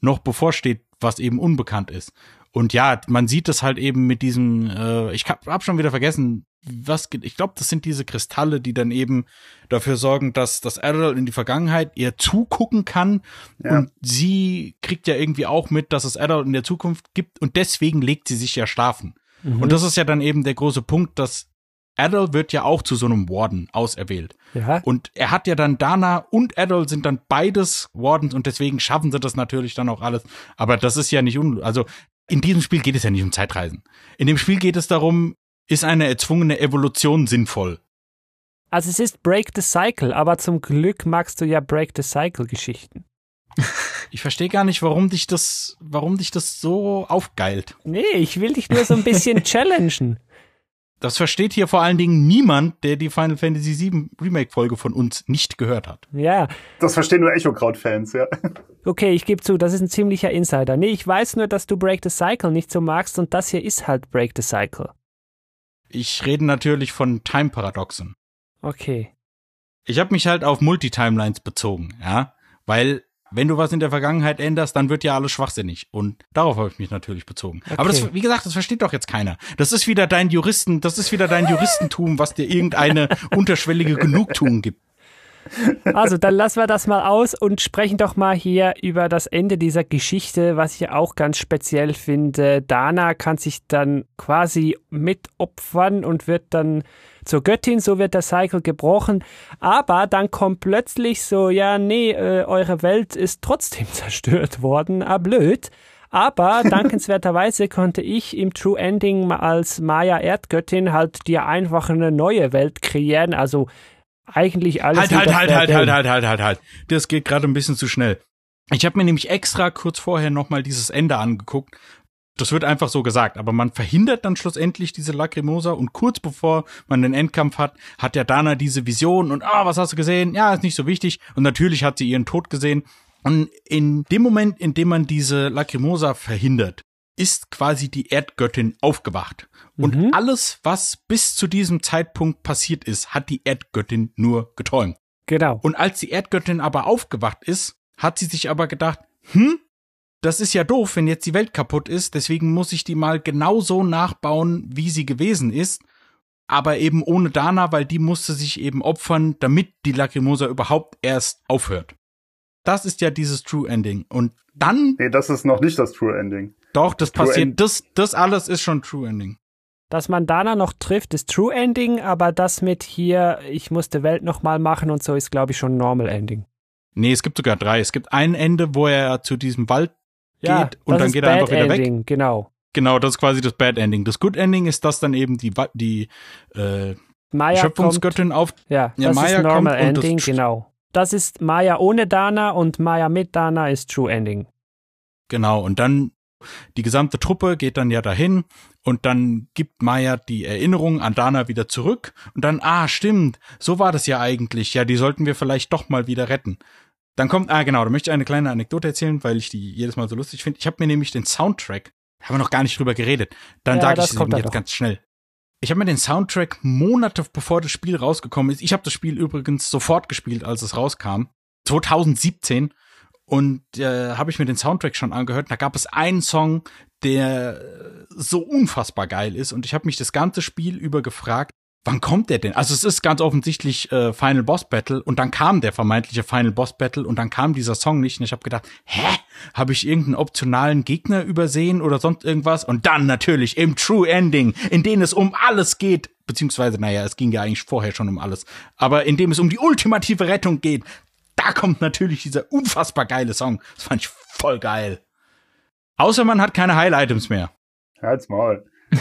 noch bevorsteht, was eben unbekannt ist. Und ja, man sieht es halt eben mit diesem, äh, ich hab, hab schon wieder vergessen, was, ich glaube, das sind diese Kristalle, die dann eben dafür sorgen, dass das Errol in die Vergangenheit ihr zugucken kann. Ja. Und sie kriegt ja irgendwie auch mit, dass es Errol in der Zukunft gibt und deswegen legt sie sich ja schlafen. Und das ist ja dann eben der große Punkt, dass Adol wird ja auch zu so einem Warden auserwählt. Ja, Und er hat ja dann Dana und Adol sind dann beides Wardens und deswegen schaffen sie das natürlich dann auch alles. Aber das ist ja nicht un, also in diesem Spiel geht es ja nicht um Zeitreisen. In dem Spiel geht es darum, ist eine erzwungene Evolution sinnvoll? also es ist Break the Cycle, aber zum Glück magst du ja Break the Cycle Geschichten. Ich verstehe gar nicht, warum dich das, warum dich das so aufgeilt. Nee, ich will dich nur so ein bisschen <laughs> challengen. Das versteht hier vor allen Dingen niemand, der die Final Fantasy VII Remake Folge von uns nicht gehört hat. Ja, Das verstehen nur Echo-Kraut-Fans, ja. okay, ich gebe zu, das ist ein ziemlicher Insider. Nee, ich weiß nur, dass du Break the Cycle nicht so magst und das hier ist halt Break the Cycle. Ich rede natürlich von Time Paradoxen. Okay. Ich habe mich halt auf Multitimelines bezogen, ja, weil wenn du was in der Vergangenheit änderst, dann wird ja alles schwachsinnig und darauf habe ich mich natürlich bezogen. Aber Okay. das, wie gesagt, das versteht doch jetzt keiner. Das ist wieder dein Juristen, das ist wieder dein Juristentum, was dir irgendeine <laughs> unterschwellige Genugtuung gibt. Also, dann lassen wir das mal aus und sprechen doch mal hier über das Ende dieser Geschichte, was ich ja auch ganz speziell finde. Dana kann sich dann quasi mitopfern und wird dann zur Göttin, so wird der Cycle gebrochen. Aber dann kommt plötzlich so, ja, nee, äh, eure Welt ist trotzdem <laughs> zerstört worden. Ah, blöd. Aber <laughs> dankenswerterweise konnte ich im True Ending als Maya Erdgöttin halt dir einfach eine neue Welt kreieren. Also eigentlich alles. Halt, halt, halt, halt, Fair halt, Game. halt, halt, halt, halt. Das geht gerade ein bisschen zu schnell. Ich habe mir nämlich extra kurz vorher nochmal dieses Ende angeguckt. Das wird einfach so gesagt, aber man verhindert dann schlussendlich diese Lacrimosa und kurz bevor man den Endkampf hat, hat der Dana diese Vision und ah, was hast du gesehen? Ja, ist nicht so wichtig und natürlich hat sie ihren Tod gesehen und in dem Moment, in dem man diese Lacrimosa verhindert, ist quasi die Erdgöttin aufgewacht. Und Mhm. alles, was bis zu diesem Zeitpunkt passiert ist, hat die Erdgöttin nur geträumt. Genau. Und als die Erdgöttin aber aufgewacht ist, hat sie sich aber gedacht, hm, das ist ja doof, wenn jetzt die Welt kaputt ist, deswegen muss ich die mal genauso nachbauen, wie sie gewesen ist, aber eben ohne Dana, weil die musste sich eben opfern, damit die Lacrimosa überhaupt erst aufhört. Das ist ja dieses True Ending. Und dann, Nee, das ist noch nicht das True Ending. doch, das True passiert, End- das, das alles ist schon True Ending. Dass man Dana noch trifft, ist True Ending, aber das mit hier, ich muss die Welt nochmal machen und so, ist, glaube ich, schon Normal Ending. Nee, es gibt sogar drei. Es gibt ein Ende, wo er zu diesem Wald Ja, geht und das dann geht er Bad einfach wieder weg. Ending, Genau. Genau, das ist quasi das Bad Ending. Das Good Ending ist, dass dann eben die, die äh, Maya kommt, Schöpfungsgöttin auf. ja, Ja, das Maya ist Normal kommt das Ending, st- genau. Das ist Maya ohne Dana und Maya mit Dana ist True Ending. Genau, und dann die gesamte Truppe geht dann ja dahin und dann gibt Maya die Erinnerung an Dana wieder zurück und dann, ah, stimmt, so war das ja eigentlich. Ja, die sollten wir vielleicht doch mal wieder retten. Dann kommt, ah, genau, da möchte ich eine kleine Anekdote erzählen, weil ich die jedes Mal so lustig finde. Ich habe mir nämlich den Soundtrack, haben wir noch gar nicht drüber geredet, dann Ja, sage das ich es jetzt ganz schnell. Ich habe mir den Soundtrack Monate bevor das Spiel rausgekommen ist. Ich habe das Spiel übrigens sofort gespielt, als es rauskam. 2017. Und äh, habe ich mir den Soundtrack schon angehört. Da gab es einen Song, der so unfassbar geil ist. Und ich habe mich das ganze Spiel über gefragt, wann kommt der denn? Also es ist ganz offensichtlich äh, Final Boss Battle. Und dann kam der vermeintliche Final Boss Battle. Und dann kam dieser Song nicht. Und ich habe gedacht, hä? Habe ich irgendeinen optionalen Gegner übersehen oder sonst irgendwas? Und dann natürlich im True Ending, in dem es um alles geht. Beziehungsweise, naja, es ging ja eigentlich vorher schon um alles. Aber in dem es um die ultimative Rettung geht, da kommt natürlich dieser unfassbar geile Song. Das fand ich voll geil. Außer man hat keine Heil-Items mehr. Halt's Maul. <laughs>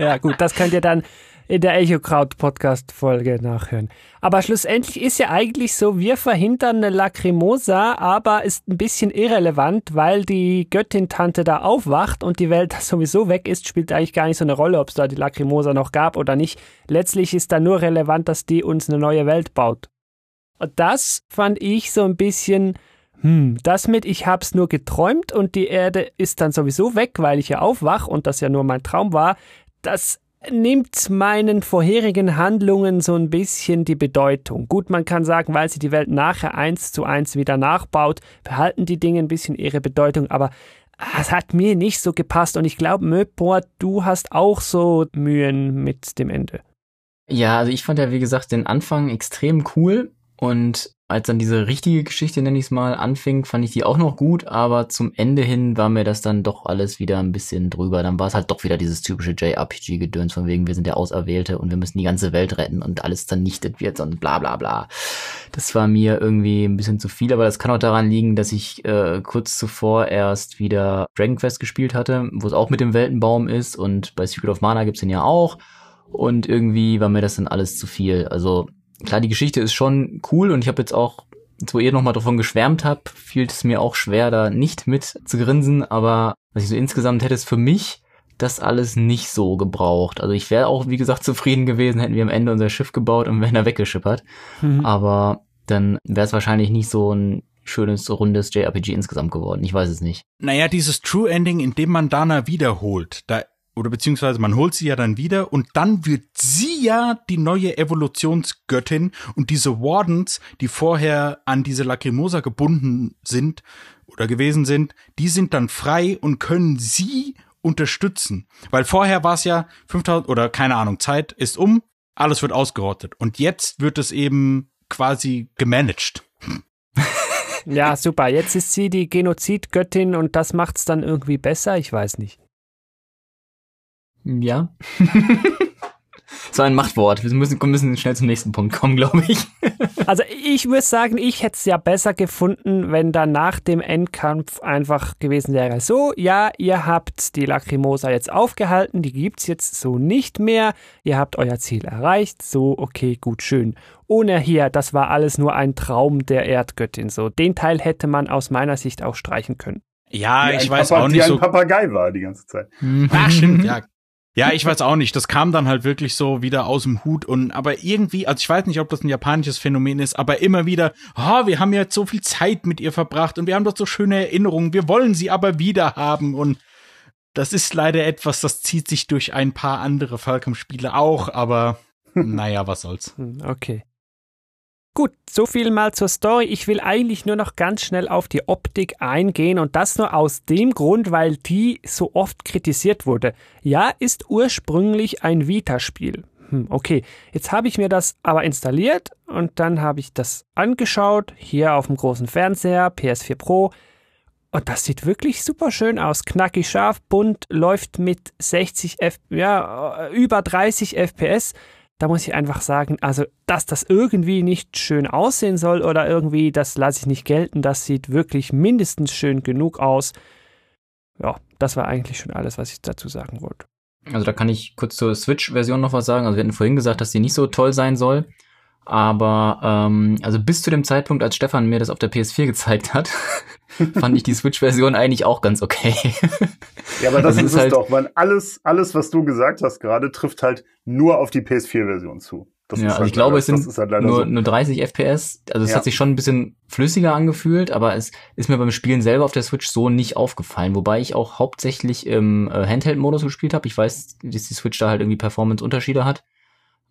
Ja, gut, das könnt ihr dann in der Echo Crowd Podcast Folge nachhören. Aber schlussendlich ist ja eigentlich so, wir verhindern eine Lacrimosa, aber ist ein bisschen irrelevant, weil die Göttin-Tante da aufwacht und die Welt <laughs> sowieso weg ist, spielt eigentlich gar nicht so eine Rolle, ob es da die Lacrimosa noch gab oder nicht. Letztlich ist da nur relevant, dass die uns eine neue Welt baut. Und das fand ich so ein bisschen, hm, das mit ich hab's nur geträumt und die Erde ist dann sowieso weg, weil ich ja aufwach und das ja nur mein Traum war, das nimmt meinen vorherigen Handlungen so ein bisschen die Bedeutung. Gut, man kann sagen, weil sie die Welt nachher eins zu eins wieder nachbaut, behalten die Dinge ein bisschen ihre Bedeutung, aber es hat mir nicht so gepasst und ich glaube, Möpor, du hast auch so Mühen mit dem Ende. Ja, also ich fand ja, wie gesagt, den Anfang extrem cool. Und als dann diese richtige Geschichte, nenne ich es mal, anfing, fand ich die auch noch gut, aber zum Ende hin war mir das dann doch alles wieder ein bisschen drüber. Dann war es halt doch wieder dieses typische JRPG-Gedöns, von wegen, wir sind der Auserwählte und wir müssen die ganze Welt retten und alles vernichtet wird und bla bla bla. Das war mir irgendwie ein bisschen zu viel, aber das kann auch daran liegen, dass ich äh, kurz zuvor erst wieder Dragon Quest gespielt hatte, wo es auch mit dem Weltenbaum ist und bei Secret of Mana gibt's den ja auch. Und irgendwie war mir das dann alles zu viel. Also klar, die Geschichte ist schon cool und ich habe jetzt auch, wo ihr nochmal davon geschwärmt habt, fiel es mir auch schwer, da nicht mit zu grinsen, aber was ich so insgesamt hätte es für mich das alles nicht so gebraucht. Also ich wäre auch, wie gesagt, zufrieden gewesen, hätten wir am Ende unser Schiff gebaut und wären da weggeschippert. Aber dann wäre es wahrscheinlich nicht so ein schönes, rundes JRPG insgesamt geworden. Ich weiß es nicht. Naja, dieses True Ending, in dem man Dana wiederholt, da oder beziehungsweise man holt sie ja dann wieder und dann wird sie ja die neue Evolutionsgöttin und diese Wardens, die vorher an diese Lacrimosa gebunden sind oder gewesen sind, die sind dann frei und können sie unterstützen. Weil vorher war es ja 5000 oder keine Ahnung, Zeit ist um, alles wird ausgerottet und jetzt wird es eben quasi gemanagt. <laughs> Ja, super. Jetzt ist sie die Genozidgöttin und das macht's dann irgendwie besser. Ich weiß nicht. Ja. <laughs> so ein Machtwort. Wir müssen, müssen schnell zum nächsten Punkt kommen, glaube ich. <laughs> Also ich würde sagen, ich hätte es ja besser gefunden, wenn da nach dem Endkampf einfach gewesen wäre. So, ja, ihr habt die Lacrimosa jetzt aufgehalten, die gibt's jetzt so nicht mehr. Ihr habt euer Ziel erreicht. So, okay, gut, schön. Ohne hier, das war alles nur ein Traum der Erdgöttin. So, den Teil hätte man aus meiner Sicht auch streichen können. Ja, Die ich ein weiß Papa, auch die nicht ein so. Papagei war die ganze Zeit. Ah, stimmt, ja. Ja, ich weiß auch nicht. Das kam dann halt wirklich so wieder aus dem Hut und aber irgendwie, also ich weiß nicht, ob das ein japanisches Phänomen ist, aber immer wieder, oh, wir haben jetzt so viel Zeit mit ihr verbracht und wir haben doch so schöne Erinnerungen, wir wollen sie aber wieder haben und das ist leider etwas, das zieht sich durch ein paar andere Falcom-Spiele auch, aber <laughs> naja, was soll's. Hm, Okay. Gut, so viel mal zur Story. Ich will eigentlich nur noch ganz schnell auf die Optik eingehen und das nur aus dem Grund, weil die so oft kritisiert wurde. Ja, ist ursprünglich ein Vita-Spiel. Hm, okay, jetzt habe ich mir das aber installiert und dann habe ich das angeschaut, hier auf dem großen Fernseher, PS4 Pro. Und das sieht wirklich super schön aus. Knackig scharf, bunt, läuft mit 60 F, ja, äh, über 30 FPS. Da muss ich einfach sagen, also, dass das irgendwie nicht schön aussehen soll oder irgendwie, das lasse ich nicht gelten. Das sieht wirklich mindestens schön genug aus. Ja, das war eigentlich schon alles, was ich dazu sagen wollte. Also da kann ich kurz zur Switch-Version noch was sagen. Also wir hatten vorhin gesagt, dass sie nicht so toll sein soll. Aber ähm, also bis zu dem Zeitpunkt, als Stefan mir das auf der PS4 gezeigt hat, <laughs> fand ich die Switch-Version eigentlich auch ganz okay. Ja, aber das, Das ist es halt- doch, weil alles, alles, was du gesagt hast gerade, trifft halt nur auf die PS4-Version zu. Das ja, ist also halt ich glaube, leider, es sind halt nur, so. nur 30 FPS. Also es Ja. hat sich schon ein bisschen flüssiger angefühlt, aber es ist mir beim Spielen selber auf der Switch so nicht aufgefallen. Wobei ich auch hauptsächlich im äh, Handheld-Modus gespielt habe. Ich weiß, dass die Switch da halt irgendwie Performance-Unterschiede hat.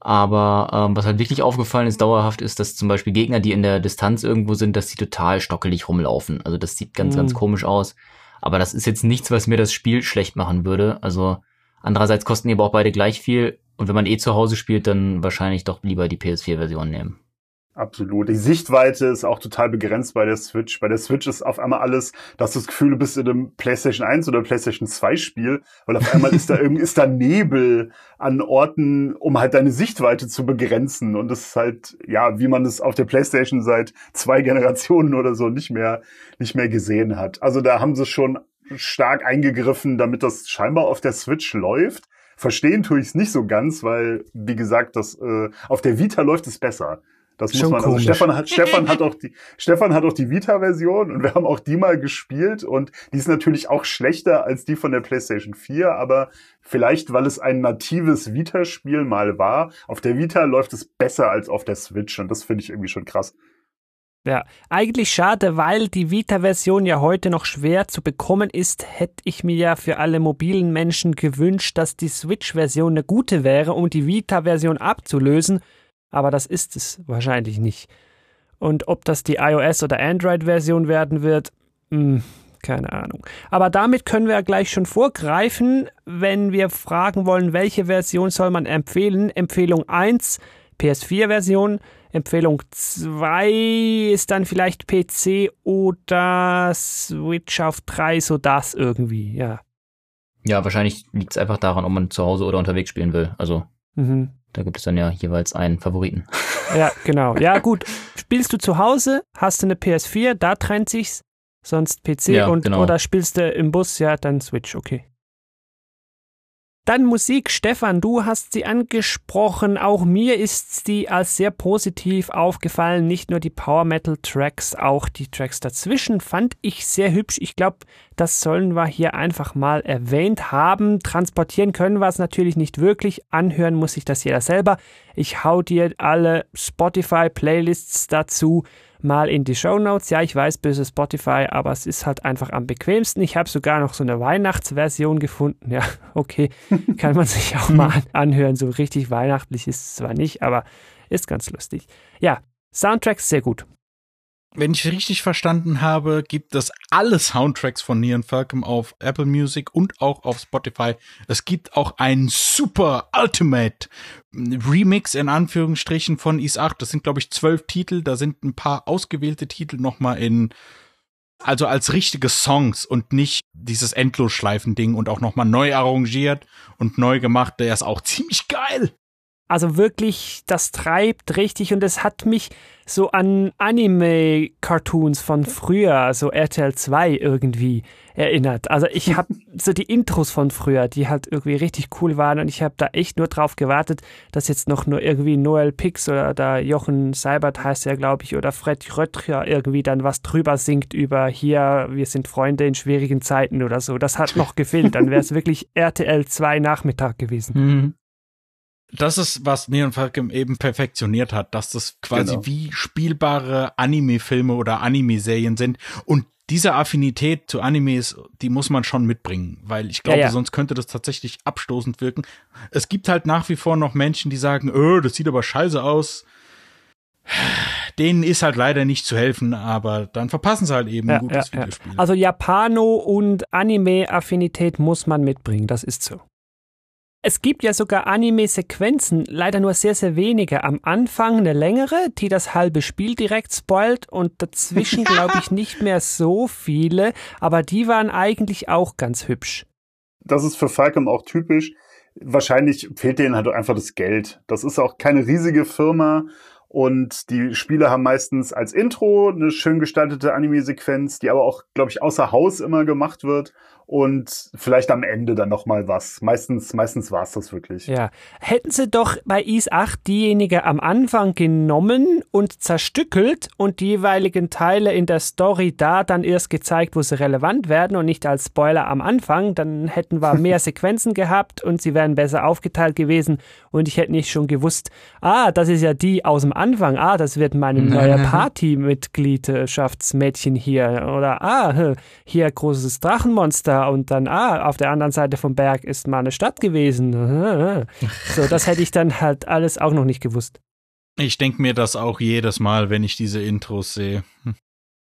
Aber ähm, was halt wirklich aufgefallen ist, dauerhaft, ist, dass zum Beispiel Gegner, die in der Distanz irgendwo sind, dass sie total stockelig rumlaufen. Also das sieht ganz, Mhm. ganz komisch aus. Aber das ist jetzt nichts, was mir das Spiel schlecht machen würde. Also andererseits kosten die aber auch beide gleich viel. Und wenn man eh zu Hause spielt, dann wahrscheinlich doch lieber die PS4-Version nehmen. Absolut. Die Sichtweite ist auch total begrenzt bei der Switch. Bei der Switch ist auf einmal alles, da hast du das Gefühl, du bist in einem PlayStation 1 oder PlayStation 2 Spiel, weil auf einmal ist da <laughs> irgendwie, ist da Nebel an Orten, um halt deine Sichtweite zu begrenzen. Und das ist halt, ja, wie man es auf der PlayStation seit zwei Generationen oder so nicht mehr, nicht mehr gesehen hat. Also da haben sie schon stark eingegriffen, damit das scheinbar auf der Switch läuft. Verstehen tue ich es nicht so ganz, weil, wie gesagt, das, äh, auf der Vita läuft es besser. Das muss Schon man, also. Stefan hat, Stefan hat auch <laughs> die, Stefan hat auch die Vita-Version und wir haben auch die mal gespielt und die ist natürlich auch schlechter als die von der PlayStation 4, aber vielleicht, weil es ein natives Vita-Spiel mal war, auf der Vita läuft es besser als auf der Switch und das finde ich irgendwie schon krass. Ja, eigentlich schade, weil die Vita-Version ja heute noch schwer zu bekommen ist, hätte ich mir ja für alle mobilen Menschen gewünscht, dass die Switch-Version eine gute wäre, um die Vita-Version abzulösen, aber das ist es wahrscheinlich nicht. Und ob das die iOS- oder Android-Version werden wird, hm, keine Ahnung. Aber damit können wir gleich schon vorgreifen, wenn wir fragen wollen, welche Version soll man empfehlen. Empfehlung 1, PS4-Version. Empfehlung 2 ist dann vielleicht PC oder Switch auf 3, so das irgendwie, ja. Ja, wahrscheinlich liegt es einfach daran, ob man zu Hause oder unterwegs spielen will. Also Mhm. Da gibt es dann ja jeweils einen Favoriten. <laughs> Ja, genau. Ja, gut. Spielst du zu Hause, hast du eine PS4, da trennt sich's, sonst PC Ja, und genau. oder spielst du im Bus, ja, dann Switch, okay. Dann Musik, Stefan, du hast sie angesprochen. Auch mir ist die als sehr positiv aufgefallen. Nicht nur die Power Metal Tracks, auch die Tracks dazwischen fand ich sehr hübsch. Ich glaube, das sollen wir hier einfach mal erwähnt haben. Transportieren können wir es natürlich nicht wirklich. Anhören muss sich das jeder selber. Ich hau dir alle Spotify-Playlists dazu mal in die Show Notes. Ja, ich weiß, böse Spotify, aber es ist halt einfach am bequemsten. Ich habe sogar noch so eine Weihnachtsversion gefunden. <laughs> Ja, okay, kann man sich auch mal an <laughs> anhören. So richtig weihnachtlich ist es zwar nicht, aber ist ganz lustig. Ja, Soundtracks sehr gut. Wenn ich richtig verstanden habe, gibt es alle Soundtracks von Neon Falcom auf Apple Music und auch auf Spotify. Es gibt auch einen super Ultimate Remix in Anführungsstrichen von Is 8. Das sind, glaube ich, zwölf Titel. Da sind ein paar ausgewählte Titel nochmal in, also als richtige Songs und nicht dieses Endlosschleifen-Ding und auch nochmal neu arrangiert und neu gemacht. Der ist auch ziemlich geil. Also wirklich, das treibt richtig und es hat mich so an Anime-Cartoons von früher, so RTL 2 irgendwie erinnert. Also ich habe <laughs> so die Intros von früher, die halt irgendwie richtig cool waren und ich habe da echt nur drauf gewartet, dass jetzt noch nur irgendwie Noel Pix oder da Jochen Seibert heißt er, glaube ich, oder Fred Röttcher irgendwie dann was drüber singt über hier, wir sind Freunde in schwierigen Zeiten oder so. Das hat noch gefehlt. Dann wäre es <laughs> wirklich RTL 2 Nachmittag gewesen. Mhm. Das ist, was Neon Falcon eben perfektioniert hat, dass das quasi Genau. wie spielbare Anime-Filme oder Anime-Serien sind. Und diese Affinität zu Animes, die muss man schon mitbringen, weil ich glaube, Ja, ja. sonst könnte das tatsächlich abstoßend wirken. Es gibt halt nach wie vor noch Menschen, die sagen, öh, das sieht aber scheiße aus. <sighs> Denen ist halt leider nicht zu helfen, aber dann verpassen sie halt eben ein gutes ja. Videospiel. Also Japano und Anime-Affinität muss man mitbringen, das ist so. Es gibt ja sogar Anime-Sequenzen, leider nur sehr, sehr wenige. Am Anfang eine längere, die das halbe Spiel direkt spoilt und dazwischen <laughs> glaube ich nicht mehr so viele, aber die waren eigentlich auch ganz hübsch. Das ist für Falcom auch typisch. Wahrscheinlich fehlt denen halt einfach das Geld. Das ist auch keine riesige Firma und die Spiele haben meistens als Intro eine schön gestaltete Anime-Sequenz, die aber auch, glaube ich, außer Haus immer gemacht wird und vielleicht am Ende dann noch mal was. Meistens, meistens war es das wirklich. Ja. Hätten sie doch bei IS 8 diejenige am Anfang genommen und zerstückelt und die jeweiligen Teile in der Story da dann erst gezeigt, wo sie relevant werden und nicht als Spoiler am Anfang, dann hätten wir <laughs> mehr Sequenzen gehabt und sie wären besser aufgeteilt gewesen und ich hätte nicht schon gewusst, ah, das ist ja die aus dem Anfang, ah, das wird meine <laughs> neue Partymitgliedschaftsmädchen hier oder ah, <laughs> hier großes Drachenmonster und dann, ah, auf der anderen Seite vom Berg ist mal eine Stadt gewesen. <laughs> So, das hätte ich dann halt alles auch noch nicht gewusst. Ich denke mir das auch jedes Mal, wenn ich diese Intros sehe.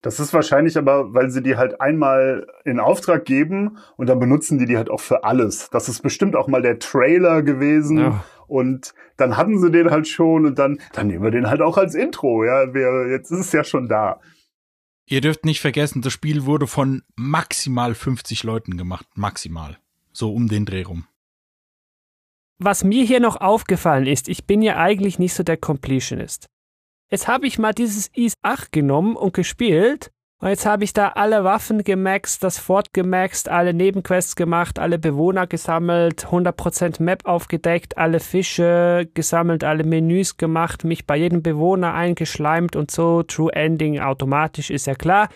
Das ist wahrscheinlich aber, weil sie die halt einmal in Auftrag geben und dann benutzen die die halt auch für alles. Das ist bestimmt auch mal der Trailer gewesen Ja. und dann hatten sie den halt schon und dann, dann nehmen wir den halt auch als Intro. Ja, wir, jetzt ist es ja schon da. Ihr dürft nicht vergessen, das Spiel wurde von maximal 50 Leuten gemacht. Maximal. So um den Dreh rum. Was mir hier noch aufgefallen ist, ich bin ja eigentlich nicht so der Completionist. Jetzt habe ich mal dieses IS 8 genommen und gespielt und jetzt habe ich da alle Waffen gemaxt, das Fort gemaxt, alle Nebenquests gemacht, alle Bewohner gesammelt, 100% Map aufgedeckt, alle Fische gesammelt, alle Menüs gemacht, mich bei jedem Bewohner eingeschleimt und so, True Ending automatisch, ist ja klar.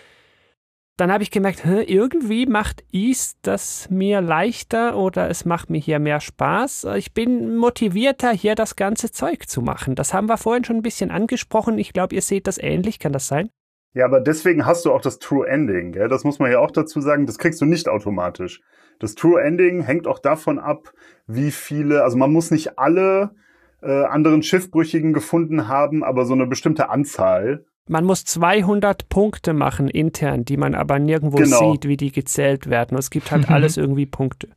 Dann habe ich gemerkt, irgendwie macht Ease das mir leichter oder es macht mir hier mehr Spaß. Ich bin motivierter, hier das ganze Zeug zu machen. Das haben wir vorhin schon ein bisschen angesprochen. Ich glaube, ihr seht das ähnlich. Kann das sein? Ja, aber deswegen hast du auch das True Ending. Gell? Das muss man ja auch dazu sagen. Das kriegst du nicht automatisch. Das True Ending hängt auch davon ab, wie viele, also man muss nicht alle äh, anderen Schiffbrüchigen gefunden haben, aber so eine bestimmte Anzahl. Man muss 200 Punkte machen intern, die man aber nirgendwo Genau. sieht, wie die gezählt werden. Es gibt halt <laughs> alles irgendwie Punkte.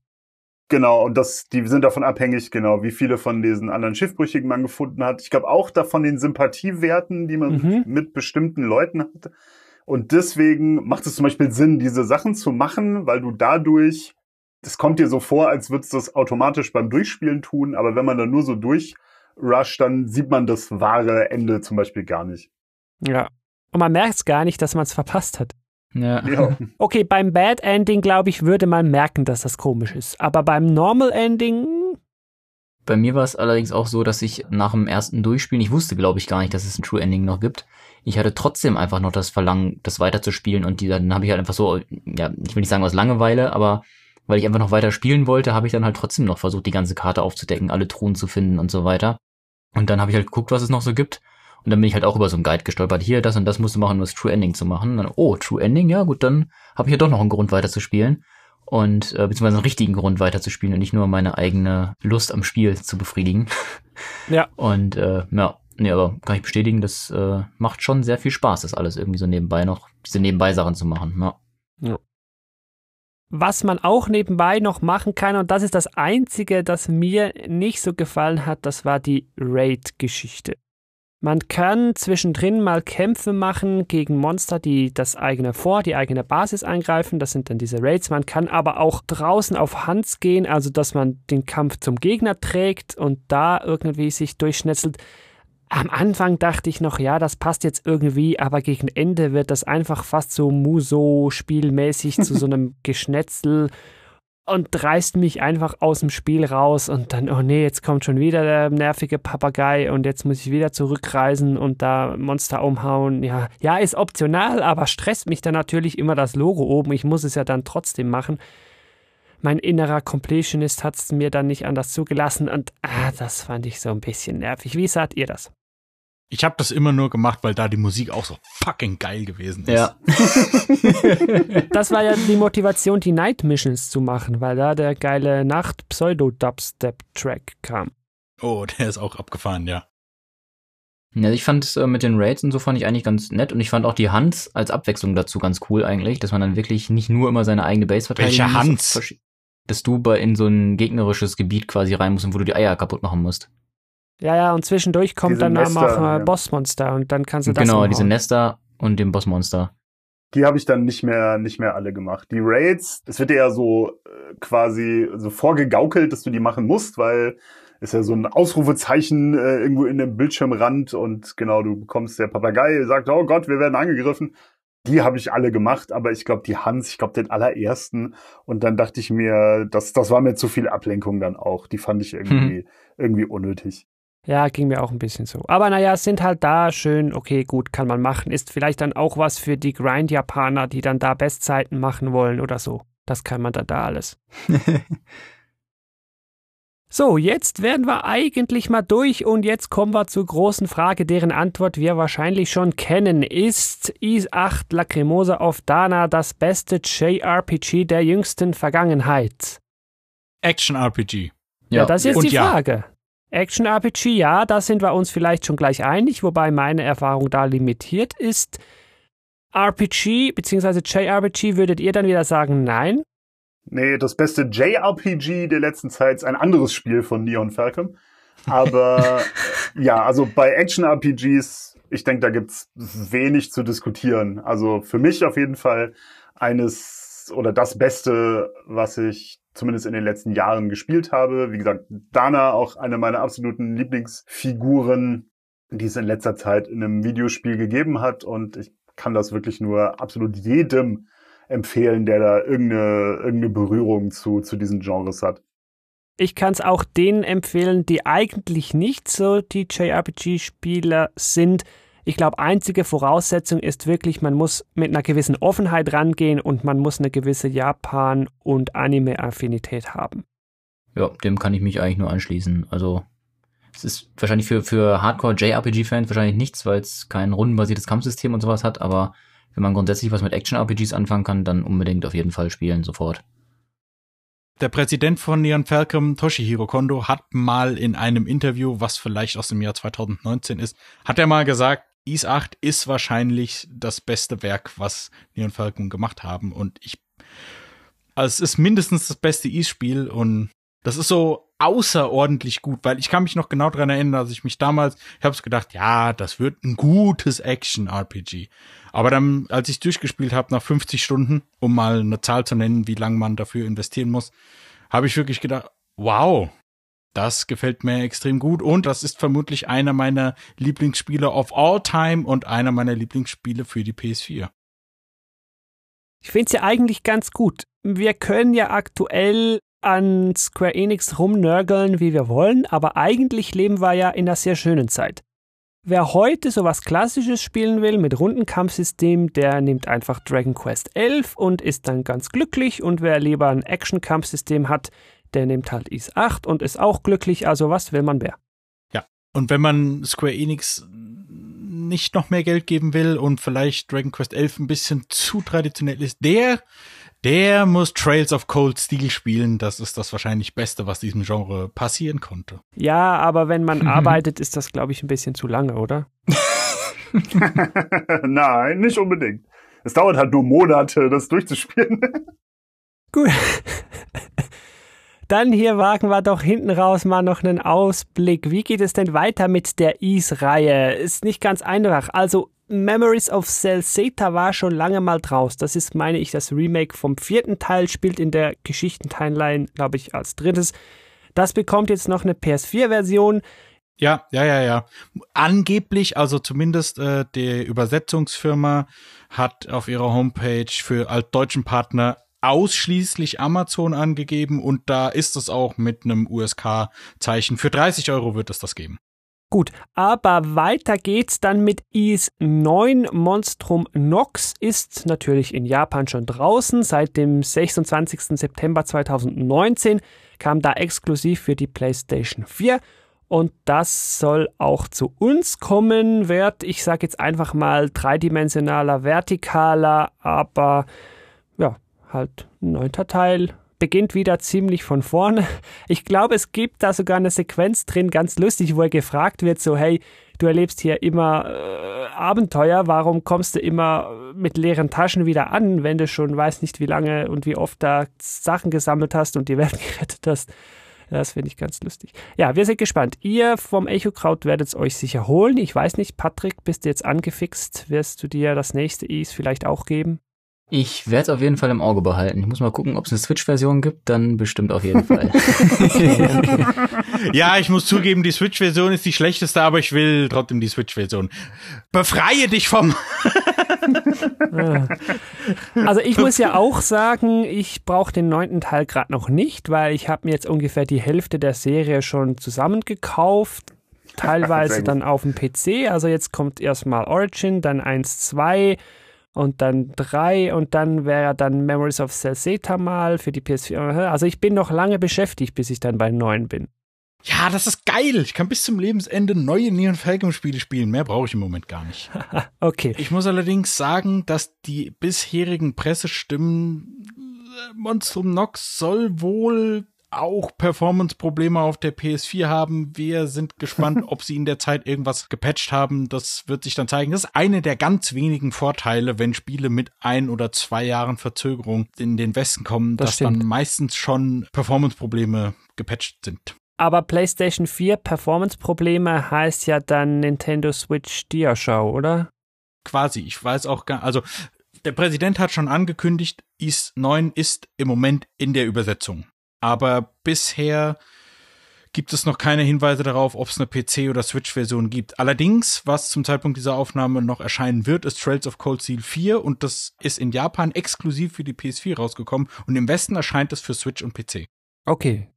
Genau, und das, die sind davon abhängig, genau, wie viele von diesen anderen Schiffbrüchigen man gefunden hat. Ich glaube auch davon den Sympathiewerten, die man Mhm. mit bestimmten Leuten hat. Und deswegen macht es zum Beispiel Sinn, diese Sachen zu machen, weil du dadurch, es kommt dir so vor, als würdest du das automatisch beim Durchspielen tun, aber wenn man dann nur so durchrusht, dann sieht man das wahre Ende zum Beispiel gar nicht. Ja. Und man merkt es gar nicht, dass man es verpasst hat. Ja. Ja. Okay, beim Bad Ending, glaube ich, würde man merken, dass das komisch ist. Aber beim Normal Ending, Bei mir war es allerdings auch so, dass ich nach dem ersten Durchspielen, ich wusste, glaube ich, gar nicht, dass es ein True Ending noch gibt. Ich hatte trotzdem einfach noch das Verlangen, das weiterzuspielen und die, dann habe ich halt einfach so, ja, ich will nicht sagen aus Langeweile, aber weil ich einfach noch weiter spielen wollte, habe ich dann halt trotzdem noch versucht, die ganze Karte aufzudecken, alle Truhen zu finden und so weiter. Und dann habe ich halt geguckt, was es noch so gibt. Und dann bin ich halt auch über so einen Guide gestolpert. Hier, das und das musst du machen, um das True Ending zu machen. Und dann, oh, True Ending, ja gut, dann habe ich ja doch noch einen Grund weiterzuspielen. Und äh, beziehungsweise einen richtigen Grund weiterzuspielen und nicht nur meine eigene Lust am Spiel zu befriedigen. <laughs> ja, Und äh, ja, nee, aber kann ich bestätigen, das äh, macht schon sehr viel Spaß, das alles irgendwie so nebenbei noch, diese Nebenbei-Sachen zu machen. Ja. Was man auch nebenbei noch machen kann, und das ist das Einzige, das mir nicht so gefallen hat, das war die Raid-Geschichte. Man kann zwischendrin mal Kämpfe machen gegen Monster, die das eigene Vor, die eigene Basis angreifen. Das sind dann diese Raids. Man kann aber auch draußen auf Hans gehen, also dass man den Kampf zum Gegner trägt und da irgendwie sich durchschnetzelt. Am Anfang dachte ich noch, ja, das passt jetzt irgendwie, aber gegen Ende wird das einfach fast so Muso-spielmäßig zu so <laughs> einem Geschnetzel und reißt mich einfach aus dem Spiel raus und dann, oh nee, jetzt kommt schon wieder der nervige Papagei und jetzt muss ich wieder zurückreisen und da Monster umhauen. Ja, ja, ist optional, aber stresst mich dann natürlich immer das Logo oben. Ich muss es ja dann trotzdem machen. Mein innerer Completionist hat es mir dann nicht anders zugelassen und ah, das fand ich so ein bisschen nervig. Wie seht ihr das? Ich habe das immer nur gemacht, weil da die Musik auch so fucking geil gewesen ist. Ja. <laughs> Das war ja die Motivation, die Night Missions zu machen, weil da der geile Nacht-Pseudo-Dubstep-Track kam. Oh, <laughs> der ist auch abgefahren, ja. Ja, ich fand es äh, mit den Raids und so fand ich eigentlich ganz nett und ich fand auch die Hans als Abwechslung dazu ganz cool eigentlich, dass man dann wirklich nicht nur immer seine eigene Base verteidigen Welche muss. Hans? Dass du bei in so ein gegnerisches Gebiet quasi rein musst und wo du die Eier kaputt machen musst. Ja, ja, und zwischendurch kommt Diese dann Nester, auch äh, ja. Bossmonster und dann kannst du das genau, umhauen. diese Nester und dem Bossmonster. Die habe ich dann nicht mehr, nicht mehr alle gemacht. Die Raids, es wird dir ja so äh, quasi so vorgegaukelt, dass du die machen musst, weil ist ja so ein Ausrufezeichen äh, irgendwo in dem Bildschirmrand und genau, du bekommst der Papagei, sagt, oh Gott, wir werden angegriffen. Die habe ich alle gemacht, aber ich glaube, die Hans, ich glaube, den allerersten. Und dann dachte ich mir, das, das war mir zu viel Ablenkung dann auch. Die fand ich irgendwie, irgendwie unnötig. Ja, ging mir auch ein bisschen so. Aber naja, es sind halt da schön, okay, gut, kann man machen. Ist vielleicht dann auch was für die Grind-Japaner, die dann da Bestzeiten machen wollen oder so. Das kann man dann da alles. <laughs> So, jetzt werden wir eigentlich mal durch und jetzt kommen wir zur großen Frage, deren Antwort wir wahrscheinlich schon kennen. Ist Is 8 Lacrimosa of Dana das beste JRPG der jüngsten Vergangenheit? Action-RPG. Ja, das ist jetzt Und die ja. Frage. Action RPG, ja, da sind wir uns vielleicht schon gleich einig, wobei meine Erfahrung da limitiert ist. RPG bzw. JRPG würdet ihr dann wieder sagen, nein? Nee, das beste JRPG der letzten Zeit ist ein anderes Spiel von Neon Falcon. Aber <laughs> ja, also bei Action-RPGs, ich denke, da gibt's wenig zu diskutieren. Also für mich auf jeden Fall eines oder das Beste, was ich zumindest in den letzten Jahren gespielt habe. Wie gesagt, Dana auch eine meiner absoluten Lieblingsfiguren, die es in letzter Zeit in einem Videospiel gegeben hat. Und ich kann das wirklich nur absolut jedem empfehlen, der da irgendeine, irgendeine Berührung zu, zu diesen Genres hat. Ich kann es auch denen empfehlen, die eigentlich nicht so die JRPG-Spieler sind. Ich glaube, einzige Voraussetzung ist wirklich, man muss mit einer gewissen Offenheit rangehen und man muss eine gewisse Japan- und Anime-Affinität haben. Ja, dem kann ich mich eigentlich nur anschließen. Also, es ist wahrscheinlich für, für Hardcore-JRPG-Fans wahrscheinlich nichts, weil es kein rundenbasiertes Kampfsystem und sowas hat, aber wenn man grundsätzlich was mit Action-RPGs anfangen kann, dann unbedingt auf jeden Fall spielen, sofort. Der Präsident von Neon Falcon, Toshihiro Kondo, hat mal in einem Interview, was vielleicht aus dem Jahr 2019 ist, hat er mal gesagt, Is 8 ist wahrscheinlich das beste Werk, was Neon Falcon gemacht haben. Und ich, also es ist mindestens das beste Is-Spiel und das ist so außerordentlich gut, weil ich kann mich noch genau dran erinnern, als ich mich damals, ich habe gedacht, ja, das wird ein gutes Action-RPG. Aber dann, als ich durchgespielt habe, nach 50 Stunden, um mal eine Zahl zu nennen, wie lange man dafür investieren muss, habe ich wirklich gedacht, wow, das gefällt mir extrem gut und das ist vermutlich einer meiner Lieblingsspiele of all time und einer meiner Lieblingsspiele für die PS4. Ich finde es ja eigentlich ganz gut. Wir können ja aktuell an Square Enix rumnörgeln, wie wir wollen, aber eigentlich leben wir ja in einer sehr schönen Zeit. Wer heute sowas Klassisches spielen will mit Rundenkampfsystem, der nimmt einfach Dragon Quest 11 und ist dann ganz glücklich. Und wer lieber ein Action-Kampfsystem hat, der nimmt halt Is 8 und ist auch glücklich. Also was will man mehr? Ja, und wenn man Square Enix nicht noch mehr Geld geben will und vielleicht Dragon Quest 11 ein bisschen zu traditionell ist, der der muss Trails of Cold Steel spielen. Das ist das wahrscheinlich Beste, was diesem Genre passieren konnte. Ja, aber wenn man <laughs> arbeitet, ist das, glaube ich, ein bisschen zu lange, oder? <laughs> Nein, nicht unbedingt. Es dauert halt nur Monate, das durchzuspielen. Gut. <laughs> Dann hier wagen wir doch hinten raus mal noch einen Ausblick. Wie geht es denn weiter mit der Ease-Reihe? Ist nicht ganz einfach. Also Memories of Celceta war schon lange mal draus. Das ist, meine ich, das Remake vom vierten Teil, spielt in der Geschichtentimeline, glaube ich, als drittes. Das bekommt jetzt noch eine PS4-Version. Ja, ja, ja, ja. Angeblich, also zumindest äh, die Übersetzungsfirma hat auf ihrer Homepage für als deutschen Partner ausschließlich Amazon angegeben und da ist es auch mit einem USK-Zeichen. Für 30 Euro wird es das geben. Gut, aber weiter geht's dann mit IS 9. Monstrum Nox ist natürlich in Japan schon draußen. Seit dem 26. September 2019 kam da exklusiv für die PlayStation 4 und das soll auch zu uns kommen, wird, ich sage jetzt einfach mal dreidimensionaler, vertikaler, aber ja, halt neunter Teil. Beginnt wieder ziemlich von vorne. Ich glaube, es gibt da sogar eine Sequenz drin, ganz lustig, wo er gefragt wird, so, hey, du erlebst hier immer äh, Abenteuer, warum kommst du immer mit leeren Taschen wieder an, wenn du schon weißt nicht wie lange und wie oft da Sachen gesammelt hast und die <laughs> Welt gerettet hast. Das finde ich ganz lustig. Ja, wir sind gespannt. Ihr vom Echo Kraut werdet es euch sicher holen. Ich weiß nicht, Patrick, bist du jetzt angefixt? Wirst du dir das nächste Ease vielleicht auch geben? Ich werde es auf jeden Fall im Auge behalten. Ich muss mal gucken, ob es eine Switch-Version gibt, dann bestimmt auf jeden Fall. <laughs> ja, ich muss zugeben, die Switch-Version ist die schlechteste, aber ich will trotzdem die Switch-Version. Befreie dich vom. <laughs> also ich muss ja auch sagen, ich brauche den neunten Teil gerade noch nicht, weil ich habe mir jetzt ungefähr die Hälfte der Serie schon zusammengekauft teilweise <laughs> dann auf dem PC. Also jetzt kommt erstmal Origin, dann 1, 2 und dann 3 und dann wäre dann Memories of Celceta mal für die PS4. Also ich bin noch lange beschäftigt, bis ich dann bei 9 bin. Ja, das ist geil. Ich kann bis zum Lebensende neue Neon Falcon Spiele spielen. Mehr brauche ich im Moment gar nicht. <laughs> okay. Ich muss allerdings sagen, dass die bisherigen Pressestimmen äh, Monstrum Nox soll wohl auch Performance-Probleme auf der PS4 haben. Wir sind gespannt, <laughs> ob sie in der Zeit irgendwas gepatcht haben. Das wird sich dann zeigen. Das ist eine der ganz wenigen Vorteile, wenn Spiele mit ein oder zwei Jahren Verzögerung in den Westen kommen, das dass stimmt. dann meistens schon Performance-Probleme gepatcht sind. Aber PlayStation 4 Performance-Probleme heißt ja dann Nintendo Switch Dia-Show, oder? Quasi. Ich weiß auch gar, also der Präsident hat schon angekündigt, IS 9 ist im Moment in der Übersetzung. Aber bisher gibt es noch keine Hinweise darauf, ob es eine PC- oder Switch-Version gibt. Allerdings, was zum Zeitpunkt dieser Aufnahme noch erscheinen wird, ist Trails of Cold Steel 4 und das ist in Japan exklusiv für die PS4 rausgekommen und im Westen erscheint es für Switch und PC. Okay,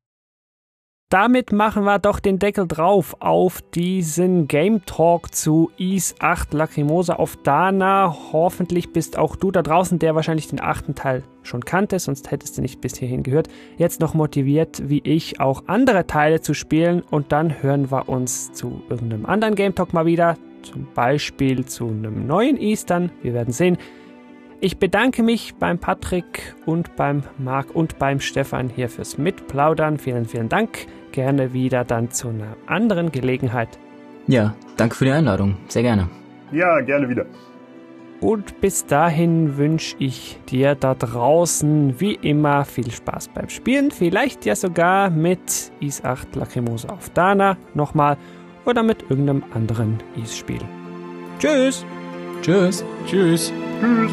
damit machen wir doch den Deckel drauf auf diesen Game Talk zu Is 8 Lacrimosa auf Dana. Hoffentlich bist auch du da draußen, der wahrscheinlich den achten Teil schon kannte, sonst hättest du nicht bis hierhin gehört, jetzt noch motiviert, wie ich, auch andere Teile zu spielen. Und dann hören wir uns zu irgendeinem anderen Game Talk mal wieder. Zum Beispiel zu einem neuen Eastern. Wir werden sehen. Ich bedanke mich beim Patrick und beim Marc und beim Stefan hier fürs Mitplaudern. Vielen, vielen Dank gerne wieder dann zu einer anderen Gelegenheit. Ja, danke für die Einladung. Sehr gerne. Ja, gerne wieder. Und bis dahin wünsche ich dir da draußen wie immer viel Spaß beim Spielen. Vielleicht ja sogar mit Is 8 Lacrimosa auf Dana nochmal oder mit irgendeinem anderen Is-Spiel. Tschüss. Tschüss. Tschüss. Tschüss.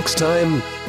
Next time